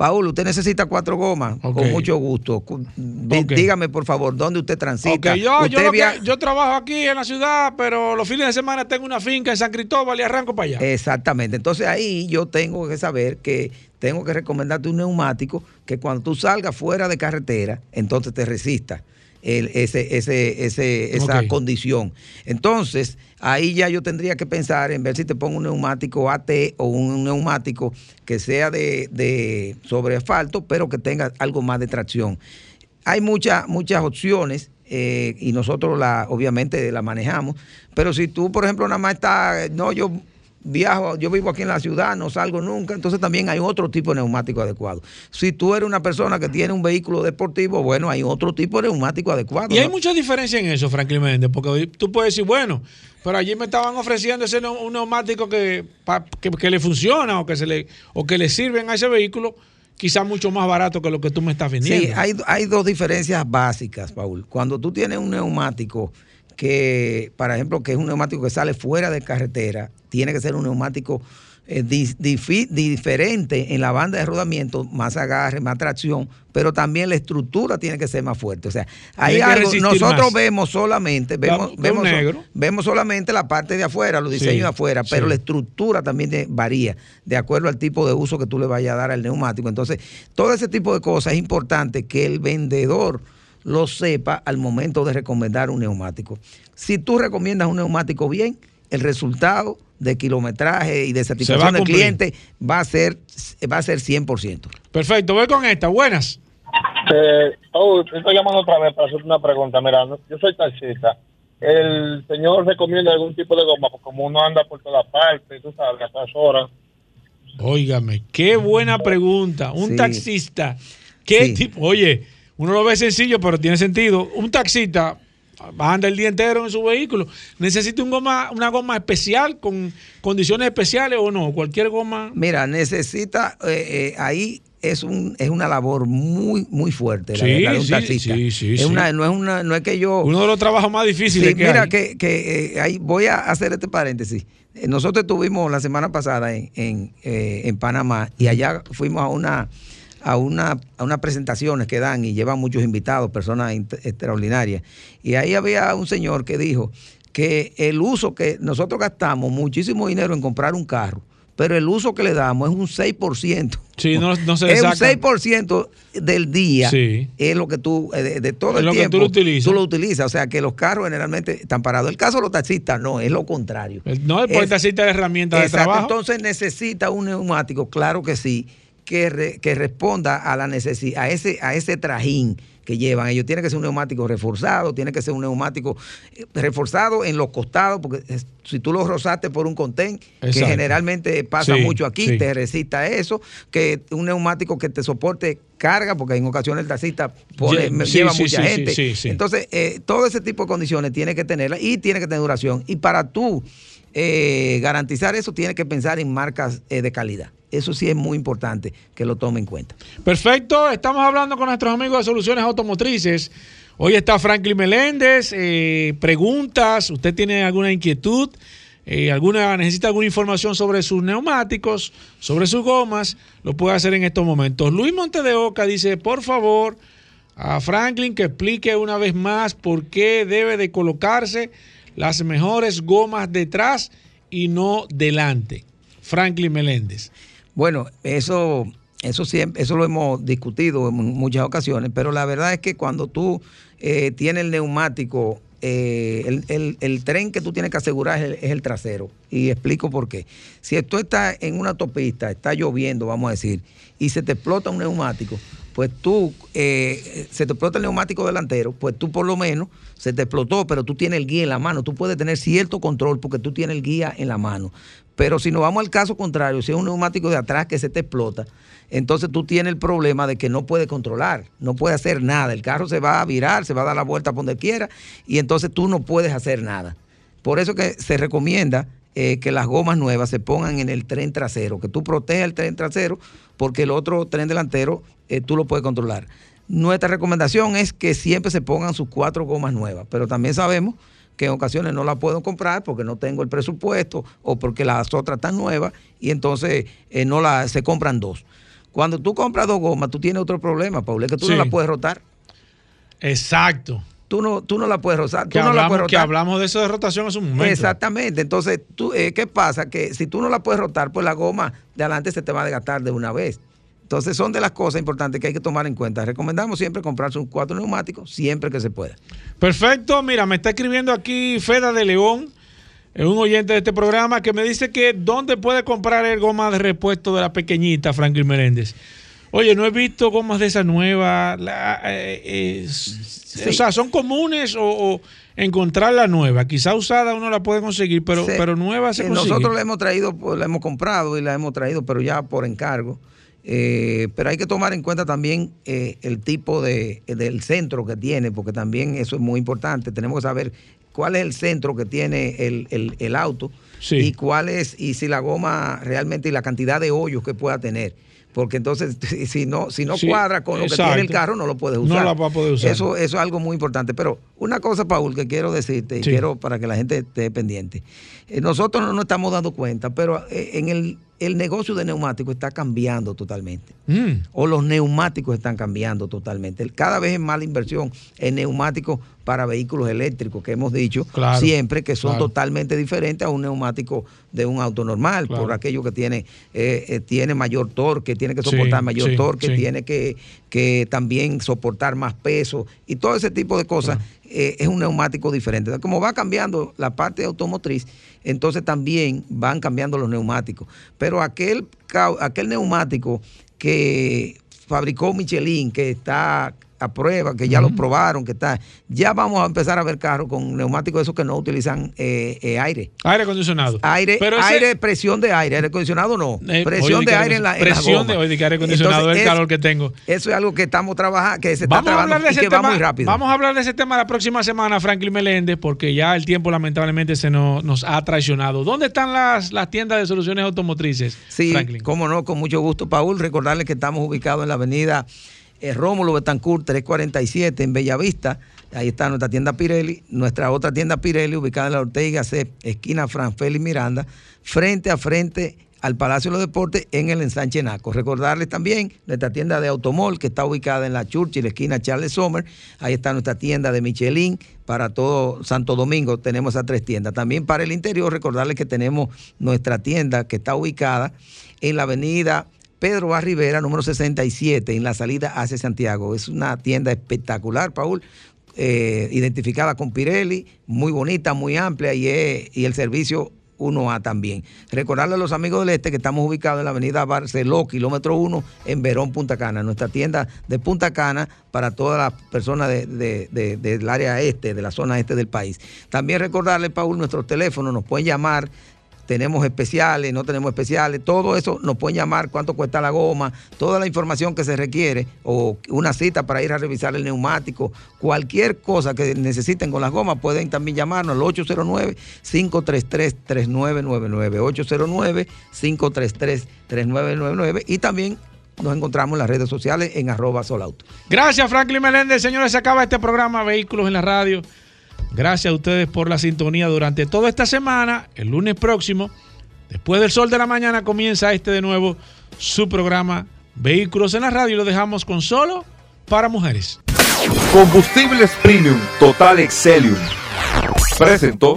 Paul, usted necesita cuatro gomas, con mucho gusto. Dígame, por favor, dónde usted transita. Ok, yo, yo, que- yo trabajo aquí en la ciudad, pero los fines de semana tengo una finca en San Cristóbal y arranco para allá. Exactamente. Entonces ahí yo tengo que saber que tengo que recomendarte un neumático que cuando tú salgas fuera de carretera, entonces te resista el- ese, ese, ese, esa condición. Entonces, ahí ya yo tendría que pensar en ver si te pongo un neumático AT o un neumático que sea de, de sobre asfalto, pero que tenga algo más de tracción. Hay muchas, muchas opciones. eh, y nosotros la, obviamente la manejamos, pero si tú, por ejemplo, nada más estás, no, yo viajo, yo vivo aquí en la ciudad, no salgo nunca, entonces también hay otro tipo de neumático adecuado. Si tú eres una persona que tiene un vehículo deportivo, bueno, hay otro tipo de neumático adecuado. Y hay mucha diferencia en eso, Franklin Méndez, porque tú puedes decir, bueno, pero allí me estaban ofreciendo ese un neumático que, pa- que, que le funciona o que, se le, o que le sirven a ese vehículo, quizás mucho más barato que lo que tú me estás vendiendo. Sí, hay, hay dos diferencias básicas, Paul. Cuando tú tienes un neumático que, por ejemplo, que es un neumático que sale fuera de carretera, tiene que ser un neumático eh, di- diferente en la banda de rodamiento, más agarre, más tracción, pero también la estructura tiene que ser más fuerte. O sea, hay algo, nosotros más. vemos solamente, La- vemos, un vemos, negro. vemos solamente la parte de afuera, los diseños Sí, de afuera, pero sí. la estructura también varía de acuerdo al tipo de uso que tú le vayas a dar al neumático. Entonces, todo ese tipo de cosas es importante que el vendedor lo sepa al momento de recomendar un neumático. Si tú recomiendas un neumático bien, el resultado de kilometraje y de satisfacción del cliente va a ser va a ser 100%. Perfecto, voy con esta. Buenas. Eh, oh, estoy llamando otra vez para hacer una pregunta. Mira, yo soy taxista. El señor recomienda algún tipo de goma, porque como uno anda por todas partes, tú sabes, a todas horas. Óigame, qué buena pregunta. Un Sí. taxista, ¿qué Sí. tipo? Oye, uno lo ve sencillo, pero tiene sentido. Un taxista, anda el día entero en su vehículo. ¿Necesita un goma, una goma especial con condiciones especiales o no? Cualquier goma. Mira, necesita eh, eh, ahí es un es una labor muy muy fuerte la, Sí, un sí, taxista. sí, sí, es sí. una no es una no es que yo Uno de los trabajos más difíciles que mira hay. que, que, eh, ahí voy a hacer este paréntesis. Nosotros estuvimos la semana pasada en, en, eh, en Panamá y allá fuimos a una a una a unas presentaciones que dan y llevan muchos invitados, personas extraordinarias. Y ahí había un señor que dijo que el uso que nosotros gastamos muchísimo dinero en comprar un carro, pero el uso que le damos es un 6%. Sí, no, no se es un saca. 6% del día Sí. es lo que tú, eh, de, de todo Es el lo que tiempo, tú lo utilizas. tú lo utilizas. O sea, que los carros generalmente están parados. El caso de los taxistas no, es lo contrario. El- no, el Es- taxista de herramientas de Exacto, trabajo. entonces necesita un neumático, claro que sí, que, re- que responda a la necesidad, a ese, a ese trajín que llevan. Ellos tiene que ser un neumático reforzado, tiene que ser un neumático eh, reforzado en los costados, porque si tú lo rozaste por un contén, que generalmente pasa Sí, mucho aquí, sí. te resista eso, que un neumático que te soporte carga, porque en ocasiones el taxista pone- sí, lleva mucha gente. Entonces, eh, todo ese tipo de condiciones tiene que tenerla y tiene que tener duración. Y para tú eh, garantizar eso, tienes que pensar en marcas eh, de calidad. Eso sí es muy importante que lo tome en cuenta. Perfecto, estamos hablando con nuestros amigos de Soluciones Automotrices. Hoy está Franklin Meléndez. eh, preguntas, usted tiene alguna inquietud, eh, alguna necesita alguna información sobre sus neumáticos, sobre sus gomas, lo puede hacer en estos momentos. Luis Monte de Oca dice, por favor, a Franklin que explique una vez más por qué debe de colocarse las mejores gomas detrás y no delante. Franklin Meléndez. Bueno, eso, eso siempre, eso lo hemos discutido en muchas ocasiones, pero la verdad es que cuando tú eh, tienes el neumático, eh, el, tren que tú tienes que asegurar es el trasero. Y explico por qué. Si tú estás en una autopista, está lloviendo, vamos a decir, y se te explota un neumático, pues tú, eh, se te explota el neumático delantero, pues tú por lo menos se te explotó, pero tú tienes el guía en la mano, tú puedes tener cierto control porque tú tienes el guía en la mano. Pero si nos vamos al caso contrario, si es un neumático de atrás que se te explota, entonces tú tienes el problema de que no puedes controlar, no puedes hacer nada. El carro se va a virar, se va a dar la vuelta por donde quiera y entonces tú no puedes hacer nada. Por eso que se recomienda eh, que las gomas nuevas se pongan en el tren trasero, que tú protejas el tren trasero porque el otro tren delantero eh, tú lo puedes controlar. Nuestra recomendación es que siempre se pongan sus cuatro gomas nuevas, pero también sabemos que en ocasiones no la puedo comprar porque no tengo el presupuesto o porque las otras están nuevas y entonces eh, no la, se compran dos. Cuando tú compras dos gomas, tú tienes otro problema, Paul, es que tú Sí. no la puedes rotar. Exacto. Tú no, tú no la puedes rotar. Que la puedes que rotar. hablamos de eso de rotación hace un momento. Exactamente. Entonces, tú, eh, ¿qué pasa? Que si tú no la puedes rotar, pues la goma de adelante se te va a desgastar de una vez. Entonces, son de las cosas importantes que hay que tomar en cuenta. Recomendamos siempre comprarse un cuatro neumáticos siempre que se pueda. Perfecto. Mira, me está escribiendo aquí Feda de León, eh, un oyente de este programa, que me dice que dónde puede comprar el goma de repuesto de la pequeñita Franklin Meléndez. Oye, no he visto gomas de esa nueva. la- eh, eh, O sea, ¿son comunes o, o encontrar la nueva? Quizá usada uno la puede conseguir, pero, Se- pero nueva se eh, consigue. Nosotros la hemos traído, pues, la hemos comprado y la hemos traído, pero ya por encargo. Eh, pero hay que tomar en cuenta también eh, el tipo de, del centro que tiene, porque también eso es muy importante. Tenemos que saber cuál es el centro que tiene el, el- el auto Sí. y cuál es, y si la goma realmente y la cantidad de hoyos que pueda tener. Porque entonces, si no, si no Sí, cuadra con lo que tiene el carro, no lo puedes No usar. la va a poder usar. Eso, eso es algo muy importante. Pero una cosa, Paul, que quiero decirte, y Sí. quiero para que la gente esté pendiente. Eh, nosotros no nos estamos dando cuenta, pero eh, en el, el negocio de neumáticos está cambiando totalmente. Mm. O los neumáticos están cambiando totalmente. Cada vez es más la inversión en neumáticos para vehículos eléctricos, que hemos dicho Claro, siempre que son claro. totalmente diferentes a un neumático de un auto normal, Claro. por aquello que tiene, eh, eh, tiene mayor torque, tiene que Sí, soportar mayor sí, torque, sí. tiene que, que también soportar más peso y todo ese tipo de cosas. eh, es un neumático diferente. Como va cambiando la parte automotriz, entonces también van cambiando los neumáticos. Pero aquel, aquel neumático que fabricó Michelin, que está a prueba, que ya lo probaron, que está. Ya vamos a empezar a ver carros con neumáticos esos que no utilizan eh, eh, aire. Aire acondicionado. Aire, Pero ese- aire, presión de aire, aire acondicionado no. Eh, presión de aire en la, en la Presión goma. de que aire acondicionado Entonces, el es- calor que tengo. Eso es algo que estamos trabajando, que se está Vamos a trabajando hablar de y ese va tema. muy rápido. Vamos a hablar de ese tema la próxima semana, Franklin Meléndez, porque ya el tiempo lamentablemente se nos, nos ha traicionado. ¿Dónde están las, las tiendas de soluciones automotrices? Sí, Franklin? cómo no, con mucho gusto, Paul. Recordarles que estamos ubicados en la avenida eh, Rómulo Betancourt 347 en Bellavista. Ahí está nuestra tienda Pirelli, nuestra otra tienda Pirelli ubicada en la Ortega C, esquina Fran Félix Miranda, frente a frente al Palacio de los Deportes en el ensanche Naco. Recordarles también nuestra tienda de Automol que está ubicada en la Churchill, esquina Charles Sommer. Ahí está nuestra tienda de Michelin para todo Santo Domingo. Tenemos esas tres tiendas. También para el interior, recordarles que tenemos nuestra tienda que está ubicada en la avenida Pedro Rivera, número 67, en la salida hacia Santiago. Es una tienda espectacular, Paul. eh, identificada con Pirelli, muy bonita, muy amplia y, el servicio 1A también. Recordarle a los amigos del este que estamos ubicados en la avenida Barceló, kilómetro 1, en Verón, Punta Cana, nuestra tienda de Punta Cana para todas las personas de- de- de- del área este, de la zona este del país. También recordarle, Paul, nuestros teléfonos, nos pueden llamar tenemos especiales, no tenemos especiales, todo eso nos pueden llamar, cuánto cuesta la goma, toda la información que se requiere, o una cita para ir a revisar el neumático, cualquier cosa que necesiten con las gomas, pueden también llamarnos al 809-533-3999, 809-533-3999 y también nos encontramos en las redes sociales en arroba solauto. Gracias, Franklin Meléndez. Señores, se acaba este programa Vehículos en la Radio. Gracias a ustedes por la sintonía durante toda esta semana. El lunes próximo, después del sol de la mañana, comienza este de nuevo su programa Vehículos en la Radio. Lo dejamos con solo para mujeres. Combustibles Premium Total Excelium. Presentó.